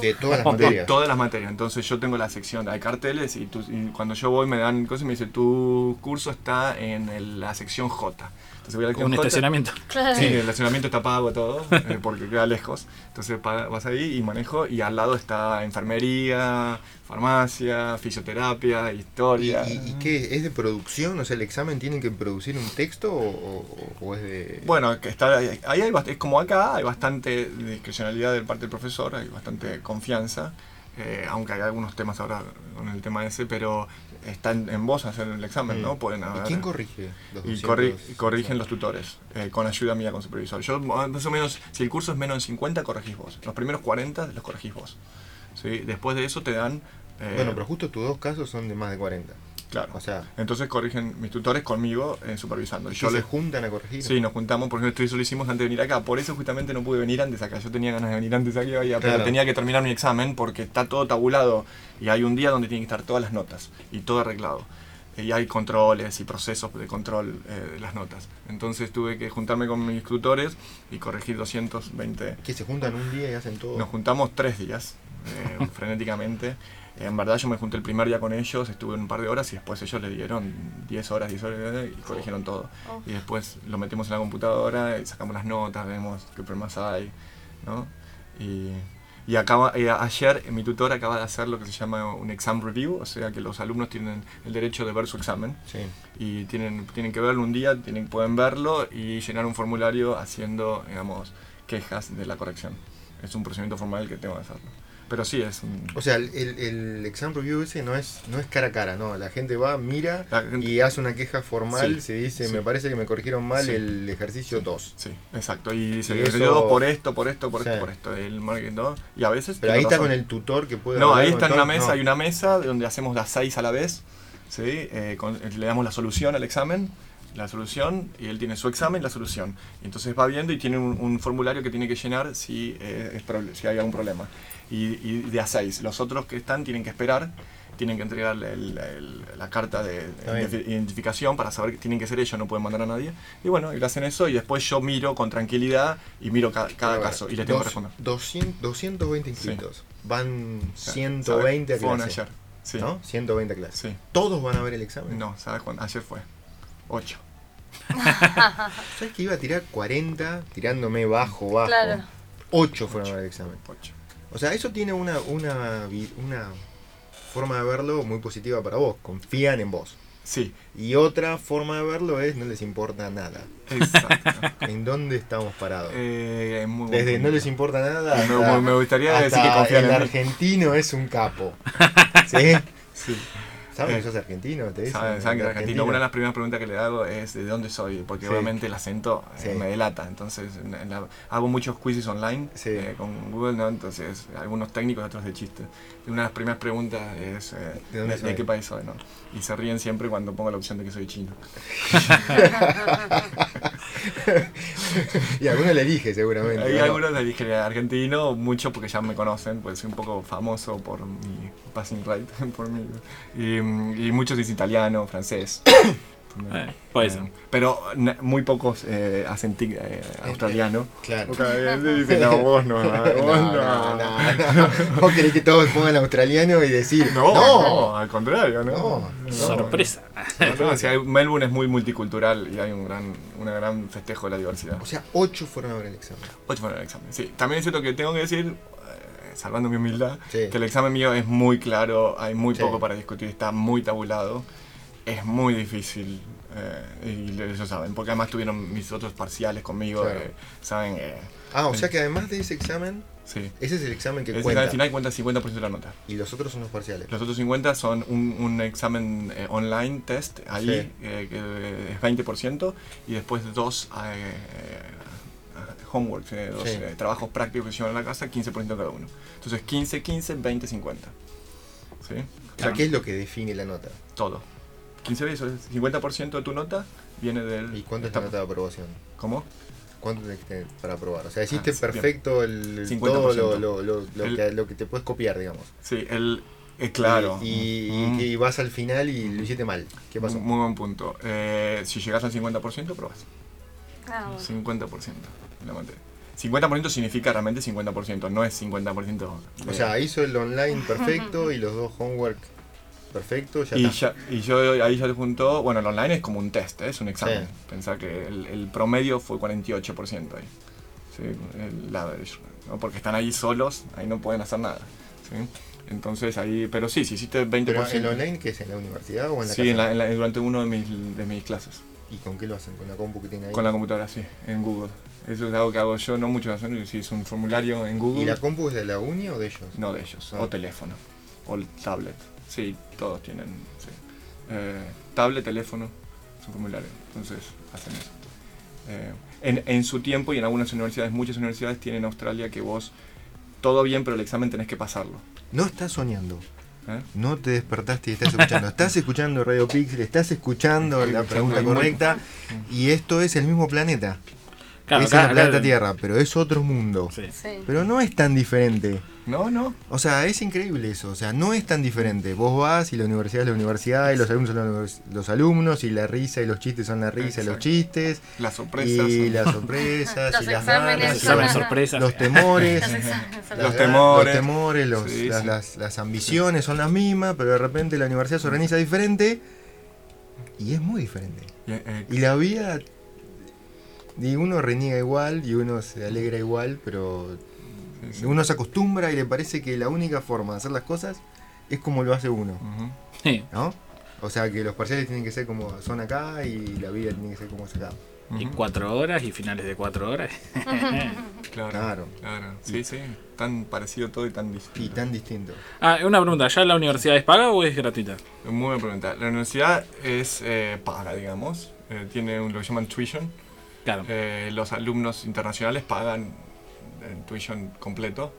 De todas las De materias. todas las materias. Entonces yo tengo la sección, hay carteles y, tú- y cuando yo voy me dan cosas y me dice, tu curso está en el- la sección J. Entonces voy a la un J. estacionamiento. Claro. Sí, el estacionamiento está pago todo, eh, porque queda lejos. Entonces vas ahí y manejo y al lado está enfermería, farmacia, fisioterapia, ¿Y, historia. y, y qué? ¿Es de producción? O sea, ¿el examen tienen que producir un texto o, o- o es de...? Bueno, que está, ahí hay es como acá, hay bastante discrecionalidad del parte del profesor, hay bastante confianza, eh, aunque hay algunos temas ahora con el tema ese, pero está en, en vos hacer el examen, ¿no? Pueden ¿Y quién corrige los y 200? corri- y corrigen los tutores, eh, con ayuda mía con supervisor. Yo, más o menos, si el curso es menos de 50, corregís vos. Los primeros 40 los corregís vos. ¿sí? Después de eso te dan... eh, Bueno, pero justo tus dos casos son de más de 40. Claro. O sea, Entonces corrigen mis tutores conmigo eh, supervisando. ¿y Yo se les juntan a corregir? Sí, nos juntamos, por ejemplo, esto lo hicimos antes de venir acá. Por eso justamente no pude venir antes acá. Yo tenía ganas de venir antes aquí, pero Claro. tenía que terminar mi examen porque está todo tabulado y hay un día donde tienen que estar todas las notas y todo arreglado. Y hay controles y procesos de control eh, de las notas. Entonces tuve que juntarme con mis tutores y corregir 220 Que se juntan un día y hacen todo. nos juntamos tres días, eh, frenéticamente. En verdad yo me junté el primer día con ellos, estuve un par de horas y después ellos le dieron 10 horas, 10 horas y corrigieron todo. Oh. Y después lo metimos en la computadora y sacamos las notas, vemos qué problemas hay, ¿no? Y, y acaba, eh, ayer mi tutor acaba de hacer lo que se llama un exam review, o sea que los alumnos tienen el derecho de ver su examen Sí. y tienen, tienen que verlo un día, tienen, pueden verlo y llenar un formulario haciendo, digamos, quejas de la corrección. Es un procedimiento formal que tengo que hacerlo. Pero sí, es un... O sea, el, el, exam review ese no es, no es cara a cara, no. La gente va, mira gente- y hace una queja formal, Sí, se dice, sí. me parece que me corrigieron mal Sí. el ejercicio 2. Sí, exacto. Y dice, Y eso- yo por esto, por esto, por esto, por esto. El marketing 2. Y a veces... Pero ahí está razón. con el tutor que puede No, ahí está en una mesa, no. hay una mesa donde hacemos las seis a la vez, ¿sí? Eh, con- le damos la solución al examen, la solución, y él tiene su examen la solución. Y entonces va viendo y tiene un, un formulario que tiene que llenar si, eh, es si hay algún problema. Y, y de a seis. Los otros que están tienen que esperar, tienen que entregarle el- el- la carta de identificación para saber que tienen que ser ellos, no pueden mandar a nadie. Y bueno, y le hacen eso y después yo miro con tranquilidad y miro ca- cada ver, caso y le tengo que responder. 200, 220 inscritos. Van O sea, 120 a clase. ayer. Sí. ¿No? 120 a clase. Sí. ¿Todos van a ver el examen? No, ¿sabes cuándo? Ayer fue. 8. ¿Sabes que iba a tirar 40 tirándome bajo, bajo? Claro. 8 fueron a ver el examen. 8. O sea, eso tiene una, una, una forma de verlo muy positiva para vos. Confían en vos. Sí, Y otra forma de verlo es no les importa nada. exacto. ¿En dónde estamos parados? eh, es muy buen Desde no les importa nada. Me- hasta- me gustaría decir que confían el en mí. argentino es un capo. ¿Sí? Sí. ¿Saben Eh, que sos argentino? ¿Te dicen? Saben, saben que ¿El es argentino. Una de las primeras preguntas que le hago es de dónde soy, porque Sí. obviamente el acento eh, Sí. me delata. Entonces, en- la- hago muchos quizzes online Sí. eh, con Google, ¿no? Entonces, algunos técnicos, otros de chistes. Una de las primeras preguntas es eh, ¿De ¿de, dónde de soy? qué país soy? ¿no? Y se ríen siempre cuando pongo la opción de que soy chino. Y alguno le dije seguramente. Hay ¿no? algunos le dije argentino, mucho porque ya me conocen, pues soy un poco famoso por mi passing rate, por mi, y, y muchos dicen italiano, francés. Eh, puede ser. Eh, Pero na- muy pocos eh, hacen tic eh, australiano. Claro. dicen, no, vos no, No, no, no, no. Vos querés que todos pongan australiano y decir. No, no. no, al contrario, ¿no? No, No. Sorpresa. No, no, si hay- Melbourne es muy multicultural y hay un gran, una gran festejo de la diversidad. O sea, 8 fueron a ver el examen. Ocho fueron el examen. Sí, también es cierto que tengo que decir, eh, salvando mi humildad, Sí. que el examen mío es muy claro, hay muy Sí. poco para discutir, está muy tabulado, es muy difícil. eh, y ellos saben, porque además tuvieron mis otros parciales conmigo, Claro. eh, saben, eh, Ah, o sea que además de ese examen, sí. ese es el examen que El cuenta. al final cuenta 50% de la nota. Y los otros son los parciales. Los otros 50 son un, un examen eh, online test, ahí Sí. eh, que es 20%, y después dos homework, eh, dos Sí. eh, trabajos prácticos que llevan a la casa, 15% cada uno. Entonces 15, 15, 20, 50. ¿Sí? O sea, ¿qué es lo que define la nota? Todo. 15 veces, 50% de tu nota viene del... ¿Y cuánto es la esta- nota de aprobación? ¿Cómo? ¿Cuánto tenés que para aprobar? O sea, hiciste Ah, sí, perfecto el, 50%. todo lo, lo, lo, lo El- que, lo que te puedes copiar, digamos. Sí, el... eh, claro. Y, y- Mm. y vas al final y lo hiciste mal. ¿Qué pasó? Muy, muy buen punto. Eh, si llegas al 50%, probas. Ah, bueno. 50% de la materia. 50% significa realmente 50%, no es 50%. de- O sea, hizo el online perfecto y los dos homework perfecto, ya y, está. ya- y yo ahí ya te juntó, bueno, el online es como un test, ¿eh? es un examen. Sí. Pensá que el, el promedio fue 48% ahí. ¿sí? El average, ¿no? Porque están ahí solos, ahí no pueden hacer nada. ¿sí? Entonces ahí, pero sí, si hiciste 20%. Pero el online, ¿qué es? ¿En la universidad o en la sí, casa? en la- en la- durante uno de mis, de mis clases. ¿Y con qué lo hacen? ¿Con la compu que tiene ahí? Con la computadora, sí, en Google. Eso es algo que hago yo, no mucho hacen, si es un formulario en Google. ¿Y la compu es de la uni o de ellos? No de ellos, Ah. o teléfono, o el tablet. Sí, todos tienen. Sí. Eh, tablet, teléfono, es un formulario. Entonces, hacen eso. Eh, en, en su tiempo y en algunas universidades, muchas universidades tienen en Australia que vos, todo bien, pero el examen tenés que pasarlo. No estás soñando. ¿eh? No te despertaste y estás escuchando. Estás escuchando Radio Pixel, estás escuchando la pregunta correcta. Y esto es el mismo planeta. Claro, es acá- el planeta acá- Tierra, pero es otro mundo. Sí. Sí. Pero no es tan diferente. No, no. O sea, es increíble eso. O sea, no es tan diferente. Vos vas y la universidad es la universidad y los alumnos son los alumnos y la risa y los chistes son la risa y los chistes Las sorpresas. y son- las sorpresas Los y las ganas, Los son- exámenes sorpresas. los temores. Los las temores. los, temores, los- Sí, las, sí. las- las ambiciones son las mismas, pero de repente la universidad se organiza diferente y es muy diferente. Y, eh, Y la vida, y uno reniega igual y uno se alegra igual, pero sí, sí. uno se acostumbra y le parece que la única forma de hacer las cosas es como lo hace uno. Sí. ¿no? O sea que los parciales tienen que ser como son acá y la vida tiene que ser como es acá. Y cuatro horas y finales de cuatro horas. Claro, Claro. claro. Sí, sí, tan parecido todo y tan distinto. Y tan distinto. ah, una pregunta, ¿ya la universidad es paga o es gratuita? Muy buena pregunta. La universidad es eh, paga, digamos. Eh, tiene un- lo que llaman tuition. Claro. Eh, los alumnos internacionales pagan tuition completo.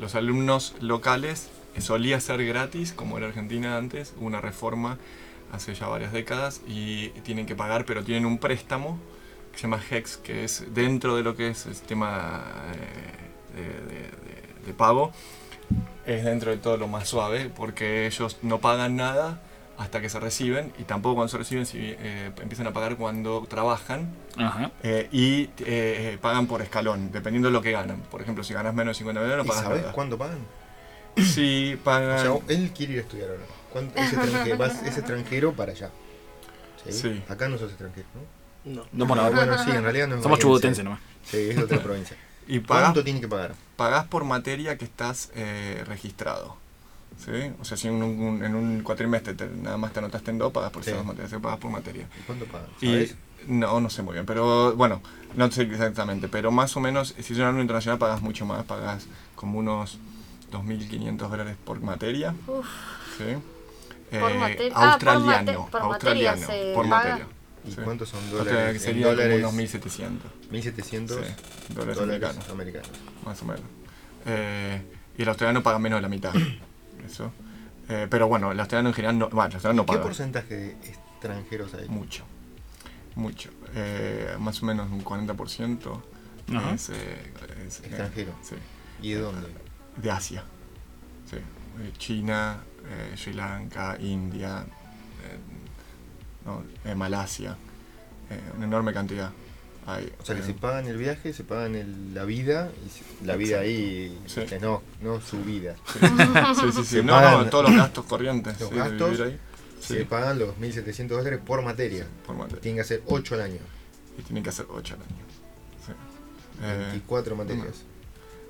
Los alumnos locales solía ser gratis, como era Argentina antes. Hubo una reforma hace ya varias décadas y tienen que pagar, pero tienen un préstamo que se llama HEX, que es dentro de lo que es el sistema eh, de pago. Es dentro de todo lo más suave, porque ellos no pagan nada hasta que se reciben y tampoco cuando se reciben si, eh, empiezan a pagar cuando trabajan Ajá. eh, y eh, pagan por escalón, dependiendo de lo que ganan. Por ejemplo, si ganas menos de 50 millones, no ¿Y pagas sabes nada. cuándo pagan? Si O pagan... sea, él quiere ir a estudiar ahora. ¿Cuánto- Es extranjero, vas- es extranjero para allá. ¿Sí? Sí. Acá no sos extranjero, ¿no? No. No por Ah, ahora. bueno, sí, en realidad no Somos chubutenses nomás. Sí, es de otra provincia. y pagas, ¿Cuánto tiene que pagar? pagás por materia que estás eh, registrado. ¿Sí? O sea, si en un, un- en un cuatrimestre te- nada más te anotaste en dos, pagas por Sí. esas dos materias, se pagas por materia. ¿Y cuánto? Y ¿Sabes? no, no sé muy bien, pero bueno, no sé exactamente, pero más o menos, si es un alumno internacional pagas mucho más, pagas como unos 2.500 dólares por materia. Uf. ¿sí? Por Eh, ah, por australiano, mate- por materia australiano, se por paga. materia. ¿Y sí. cuántos son O sea, dólares? sería como dólares, unos 1.700 1700 sí, dólares, dólares americanos, americanos. más o menos. Eh, y el australiano paga menos de la mitad. Eso. Eh, pero bueno, el australiano en general no, bueno, el australiano no ¿Qué paga porcentaje de extranjeros hay? mucho. Mucho. Eh, más o menos un 40% Ajá. es, eh, es, eh, Extranjero. sí, ¿Y de dónde? de Asia. Sí. Eh, China, eh, Sri Lanka, India, eh, no, eh, Malasia. eh, una enorme cantidad. O sea que eh, se pagan el viaje, se pagan el- la vida, y la vida ahí, Sí. o sea, no, no su vida. Sí, sí, sí. No, todos los gastos corrientes. Los sí, gastos vivir ahí. Sí, Se pagan los 1.700 dólares por materia. por materia. Tienen que hacer 8 al año, Y tienen que hacer 8 al año. Sí. Eh, 24 materias.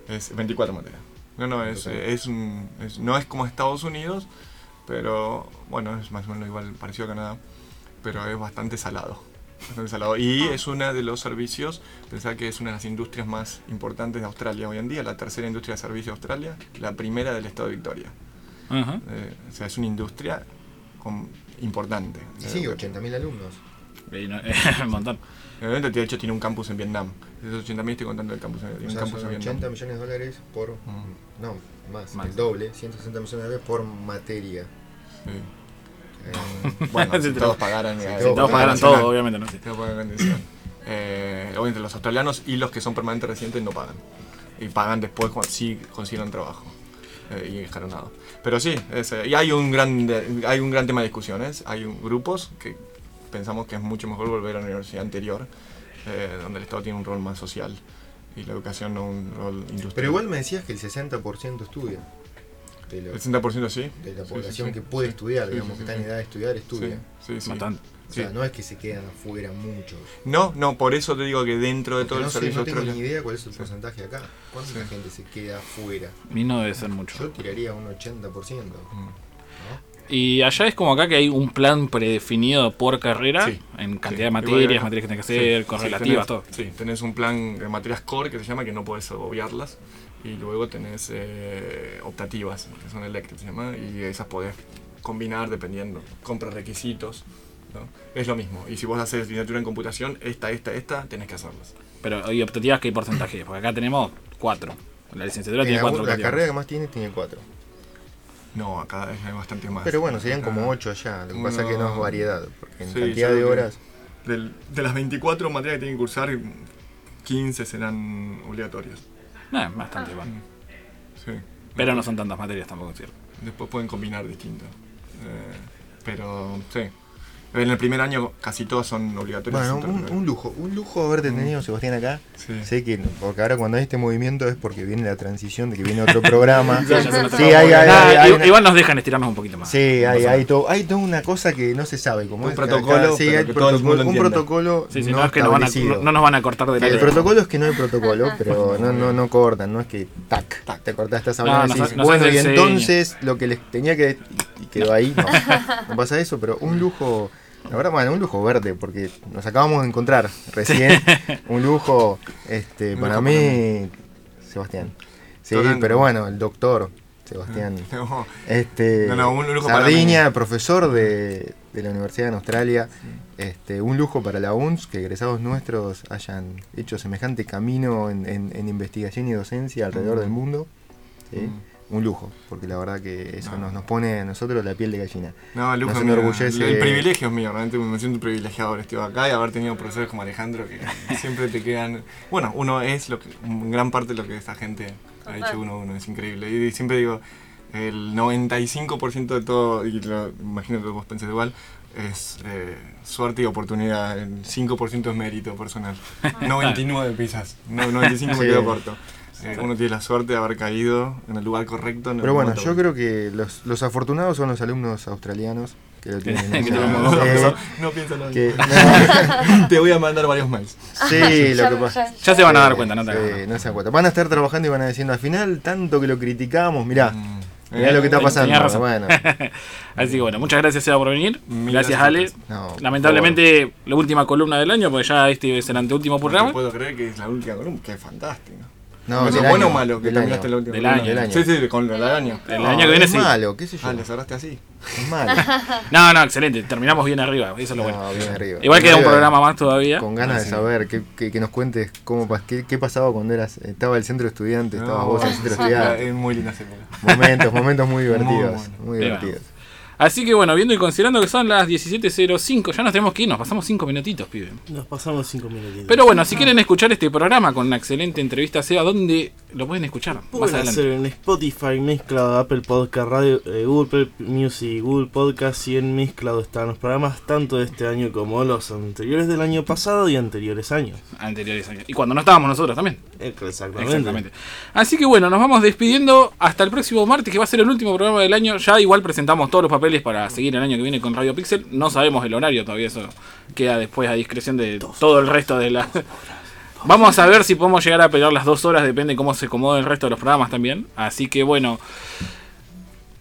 Es 24 materias. No, no, es, es un, es- no es como Estados Unidos, pero bueno, es más o menos igual parecido a Canadá, pero es bastante salado. Bastante salado. Y es uno de los servicios, pensar que es una de las industrias más importantes de Australia hoy en día, la tercera industria de servicio de Australia, la primera del estado de Victoria. Ajá. Eh, o sea, es una industria con- importante. Sí, 80.000 alumnos. No- un montón. Obviamente, de hecho, tiene un campus en Vietnam. Esos 80.000 estoy contando el campus, en- tiene O un sea, campus son en 80 Vietnam. millones de dólares por... Mm. No, más, Más. el doble, 160 millones de dólares por materia. Sí. Eh, Bueno, si todos pagaran. Eh, todos Todos pagaran todo, obviamente, ¿no? Sí. En condición. Eh, obviamente los australianos y los que son permanentes residentes no pagan. Y pagan después cuando sí consiguen trabajo. Eh, y escalonado. Pero sí, es, eh, y hay un gran de- hay un gran tema de discusiones. Hay un- grupos que pensamos que es mucho mejor volver a la universidad anterior, eh, donde el Estado tiene un rol más social y la educación no un rol industrial. Pero igual me decías que el 60% estudia. De, lo- El 60% sí. de la Sí, sí, población sí, que puede sí. estudiar, Sí, digamos, sí, que sí, está en edad de estudiar, estudia. Sí, sí. Bastante. O Sí. sea, no es que se quedan afuera muchos. No, no, por eso te digo que dentro de Porque todo no el sé, servicio no tengo ni idea cuál es el Sí. porcentaje acá. ¿Cuánta Sí. gente se queda afuera? Y no debe ser mucho. Yo tiraría un 80%. Mm. Y allá es como acá que hay un plan predefinido por carrera, Sí. en cantidad Sí, de materias, materias que tenés que hacer, sí, correlativas, tenés- todo. Sí, tenés un plan de materias core que se llama que no podés obviarlas. Y luego tenés eh, optativas, que son se llama, y esas podés combinar dependiendo. Compras requisitos. ¿no? Es lo mismo. Y si vos haces licenciatura en computación, esta, esta, esta, tenés que hacerlas. Pero, ¿y optativas qué porcentaje? Porque acá tenemos cuatro. La licenciatura Eh, tiene la, cuatro la optativas. carrera que más tiene tiene 4. No, acá hay bastante más. Pero bueno, serían como Acá- 8 allá. Lo que pasa es que no es variedad. Porque en Sí, cantidad de horas. Del- de las 24 materias que tienen que cursar, 15 serán obligatorias. Eh, bastante igual. Sí. Pero no son tantas materias tampoco, es cierto. Después pueden combinar distintas. Eh, pero sí. En el primer año casi todas son obligatorias. Bueno, un, lujo. Un lujo haberte tenido, Sebastián, acá. Sí. Sé que, porque ahora cuando hay este movimiento es porque viene la transición de que viene otro programa. Sí, hay, hay, hay- hay i- una- Igual nos dejan estirarnos un poquito más. Sí, hay, No hay, todo, hay toda una cosa que no se sabe cómo Un es. protocolo, sí, hay protocolo- un protocolo Sí, sí, no, no, es que nos van a- no, no nos van a cortar de la el protocolo es que no hay protocolo, pero no, no, no cortan, no es que tac, Tac. te cortás, estás hablando nos bueno, y entonces lo que les tenía que y quedó ahí, no, no pasa eso, pero un lujo La verdad, bueno, un lujo verte, porque nos acabamos de encontrar recién. un lujo, este, Un para lujo mí, Sebastián. Sí, pero bueno, el doctor Sebastián. No, Este, No, no, un lujo para Sardiña, profesor de, de la Universidad en Australia. Este, un lujo para la UNS que egresados nuestros hayan hecho semejante camino en, en- en investigación y docencia alrededor Mm. del mundo. ¿sí? Mm. Un lujo, porque la verdad que eso No. nos, nos pone a nosotros la piel de gallina. No, el lujo Nos es mío. enorgullece- El privilegio es mío, realmente me siento privilegiado haber estado acá y haber tenido profesores como Alejandro que siempre te quedan. Bueno, uno es lo que, en gran parte lo que esta gente ha hecho uno, uno es increíble. Y siempre digo, el 95% de todo, y lo imagino que vos pensás igual, es eh, suerte y oportunidad. El 5% es mérito personal. 99 pisas, no, 95 me quedo corto. Eh, uno tiene la suerte de haber caído en el lugar correcto. En el Pero bueno, momento yo creo que los, los afortunados son los alumnos australianos que lo tienen. Que. No pienso lo que- Te voy a mandar varios mails. sí, lo Ya- que pasa. ya- Ya se van a dar cuenta, no te sí, no se dan cuenta. Van a estar trabajando y van a diciendo al final, tanto que lo criticamos, mirá, Mm. mirá lo que está Eh, pasando. tenías razón. Bueno, Así que bueno, muchas gracias Seba por venir. Gracias gracias Ale. no, Lamentablemente la última columna del año, porque ya este es el anteúltimo No programa. te puedo creer que es la última columna. Qué fantástico. No, ¿Eso del es bueno o malo que terminaste la última Del año. Del año. Sí, sí, con el año. El No, año que viene es sí. malo, qué sé yo. Ah, le cerraste así. Es malo. No, no, excelente. Terminamos bien arriba. Eso es lo bueno. No, bien arriba. Igual queda un programa más todavía. Con ganas de sí. saber, que, que, que nos cuentes cómo, pas- qué, qué pasaba cuando eras estaba el centro de estudiantes, estabas No, vos en el centro de estudiantes. Es muy linda esa. Momentos, momentos muy divertidos. bueno. Muy divertidos. Así que bueno, viendo y considerando que son las 17.05, ya nos tenemos que ir. Nos pasamos 5 minutitos, pibe. Nos pasamos cinco minutitos. Pero bueno, si quieren escuchar este programa con una excelente entrevista a Seba, ¿dónde lo pueden escuchar? Pueden hacer en Spotify, Mixcloud, Apple Podcast, Radio, eh, Google Music, Google Podcast y en Mixcloud están los programas tanto de este año como los anteriores del año pasado y anteriores años. Anteriores años. Y cuando no estábamos nosotros también. Exactamente. Exactamente. Así que bueno, nos vamos despidiendo hasta el próximo martes, que va a ser el último programa del año. Ya igual presentamos todos los papeles para seguir el año que viene con Radio Pixel. No sabemos el horario todavía, eso queda después a discreción de todo el resto de la. Vamos a ver si podemos llegar a pelear las dos horas, depende cómo se acomode el resto de los programas también. Así que bueno.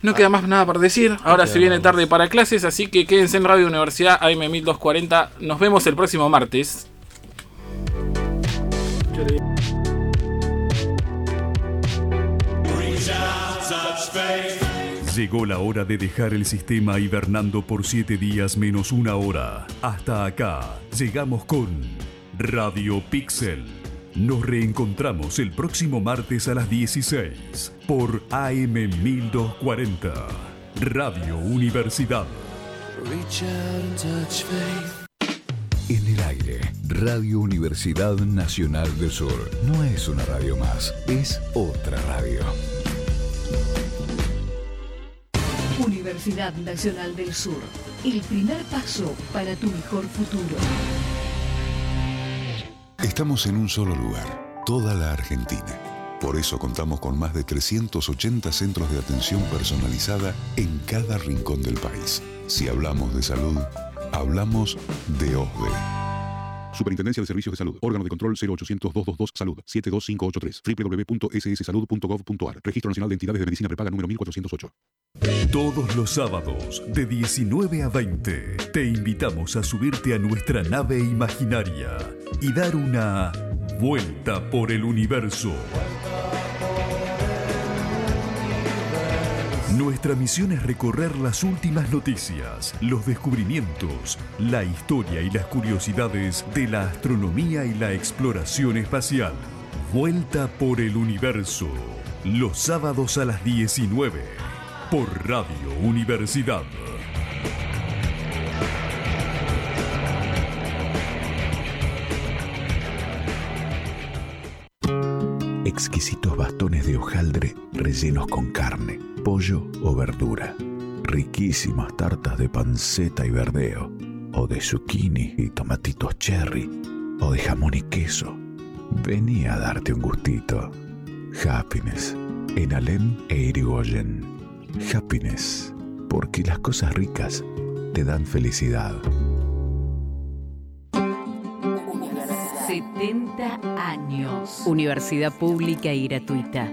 No queda más nada para decir. Ahora se viene tarde para clases, así que quédense en Radio Universidad AM 1240. Nos vemos el próximo martes. Llegó la hora de dejar el sistema hibernando por 7 días menos una hora. Hasta acá llegamos con Radio Pixel. Nos reencontramos el próximo martes a las 16 por AM 1240. Radio Universidad. En el aire, Radio Universidad Nacional del Sur. No es una radio más, es otra radio. Universidad Nacional del Sur. El primer paso para tu mejor futuro. Estamos en un solo lugar, toda la Argentina. Por eso contamos con más de 380 centros de atención personalizada en cada rincón del país. Si hablamos de salud, hablamos de OSDE. Superintendencia de Servicios de Salud. Órgano de control 0800-222 Salud. 72583. www.sssalud.gov.ar. Registro Nacional de Entidades de Medicina Prepaga número 1408. Todos los sábados, de 19 a 20, te invitamos a subirte a nuestra nave imaginaria y dar una vuelta por el universo. Nuestra misión es recorrer las últimas noticias, los descubrimientos, la historia y las curiosidades de la astronomía y la exploración espacial. Vuelta por el universo, los sábados a las 19, por Radio Universidad. Exquisitos bastones de hojaldre rellenos con carne, pollo o verdura. Riquísimas tartas de panceta y verdeo, o de zucchini y tomatitos cherry, o de jamón y queso. Vení a darte un gustito. Happiness, en Alem e Irigoyen. Happiness, porque las cosas ricas te dan felicidad. 70 años. Universidad pública y gratuita.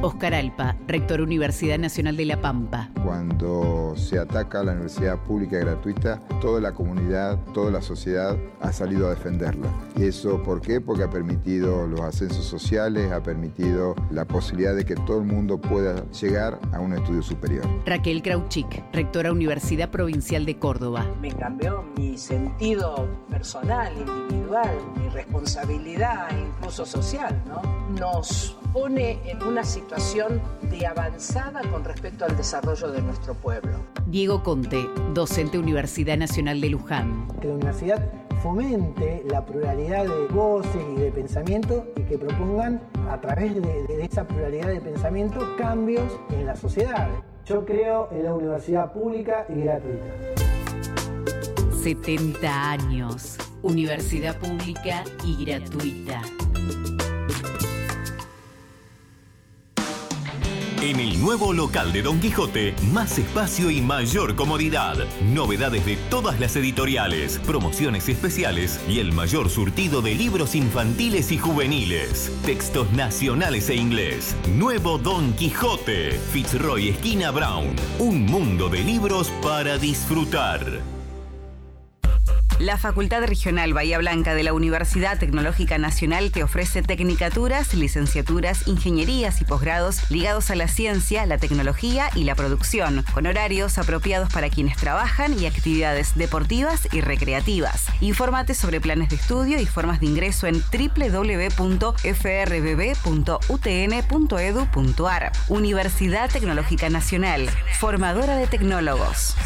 Oscar Alpa, rector Universidad Nacional de La Pampa. Cuando se ataca a la universidad pública y gratuita, toda la comunidad, toda la sociedad ha salido a defenderla. ¿Y eso por qué? Porque ha permitido los ascensos sociales, ha permitido la posibilidad de que todo el mundo pueda llegar a un estudio superior. Raquel Krauchik, rectora Universidad Provincial de Córdoba. Me cambió mi sentido personal, individual, mi responsabilidad, incluso social, ¿no? Nos pone en una situación de avanzada con respecto al desarrollo de nuestro pueblo. Diego Conte, docente Universidad Nacional de Luján. Que la universidad fomente la pluralidad de voces y de pensamiento y que propongan a través de, de esa pluralidad de pensamiento cambios en la sociedad. Yo creo en la universidad pública y gratuita. 70 años. Universidad pública y gratuita. En el nuevo local de Don Quijote, más espacio y mayor comodidad. Novedades de todas las editoriales, promociones especiales y el mayor surtido de libros infantiles y juveniles. Textos nacionales e inglés. Nuevo Don Quijote, Fitzroy Esquina Brown. Un mundo de libros para disfrutar. La Facultad Regional Bahía Blanca de la Universidad Tecnológica Nacional te ofrece tecnicaturas, licenciaturas, ingenierías y posgrados ligados a la ciencia, la tecnología y la producción, con horarios apropiados para quienes trabajan y actividades deportivas y recreativas. Infórmate sobre planes de estudio y formas de ingreso en www.frbb.utn.edu.ar. Universidad Tecnológica Nacional, formadora de tecnólogos.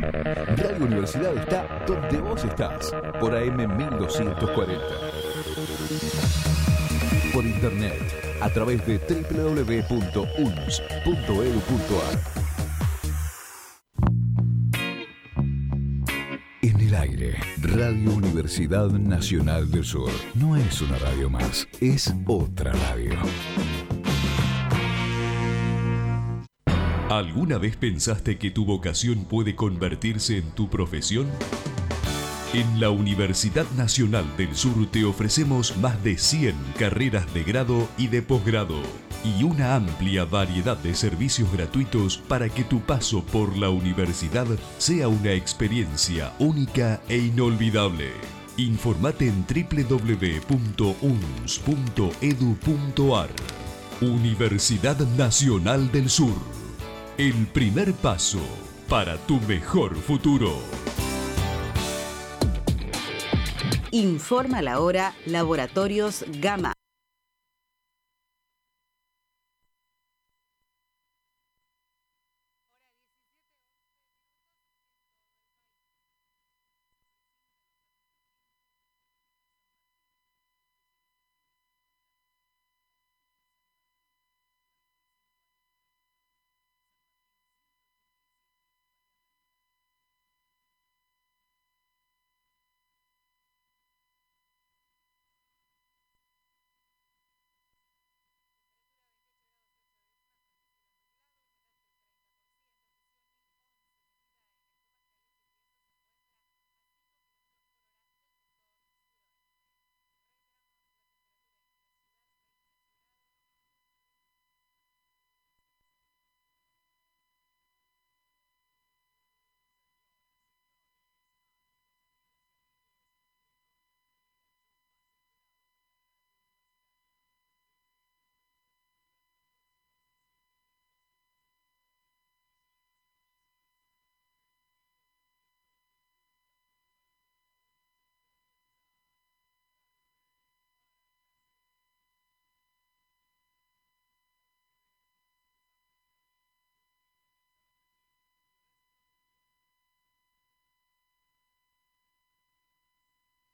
Radio Universidad está donde vos estás, por AM 1240. Por internet, a través de www.uns.edu.ar. En el aire, Radio Universidad Nacional del Sur. No es una radio más, es otra radio. ¿Alguna vez pensaste que tu vocación puede convertirse en tu profesión? En la Universidad Nacional del Sur te ofrecemos más de 100 carreras de grado y de posgrado y una amplia variedad de servicios gratuitos para que tu paso por la universidad sea una experiencia única e inolvidable. Informate en www.uns.edu.ar Universidad Nacional del Sur. El primer paso para tu mejor futuro. Informa la hora Laboratorios Gama.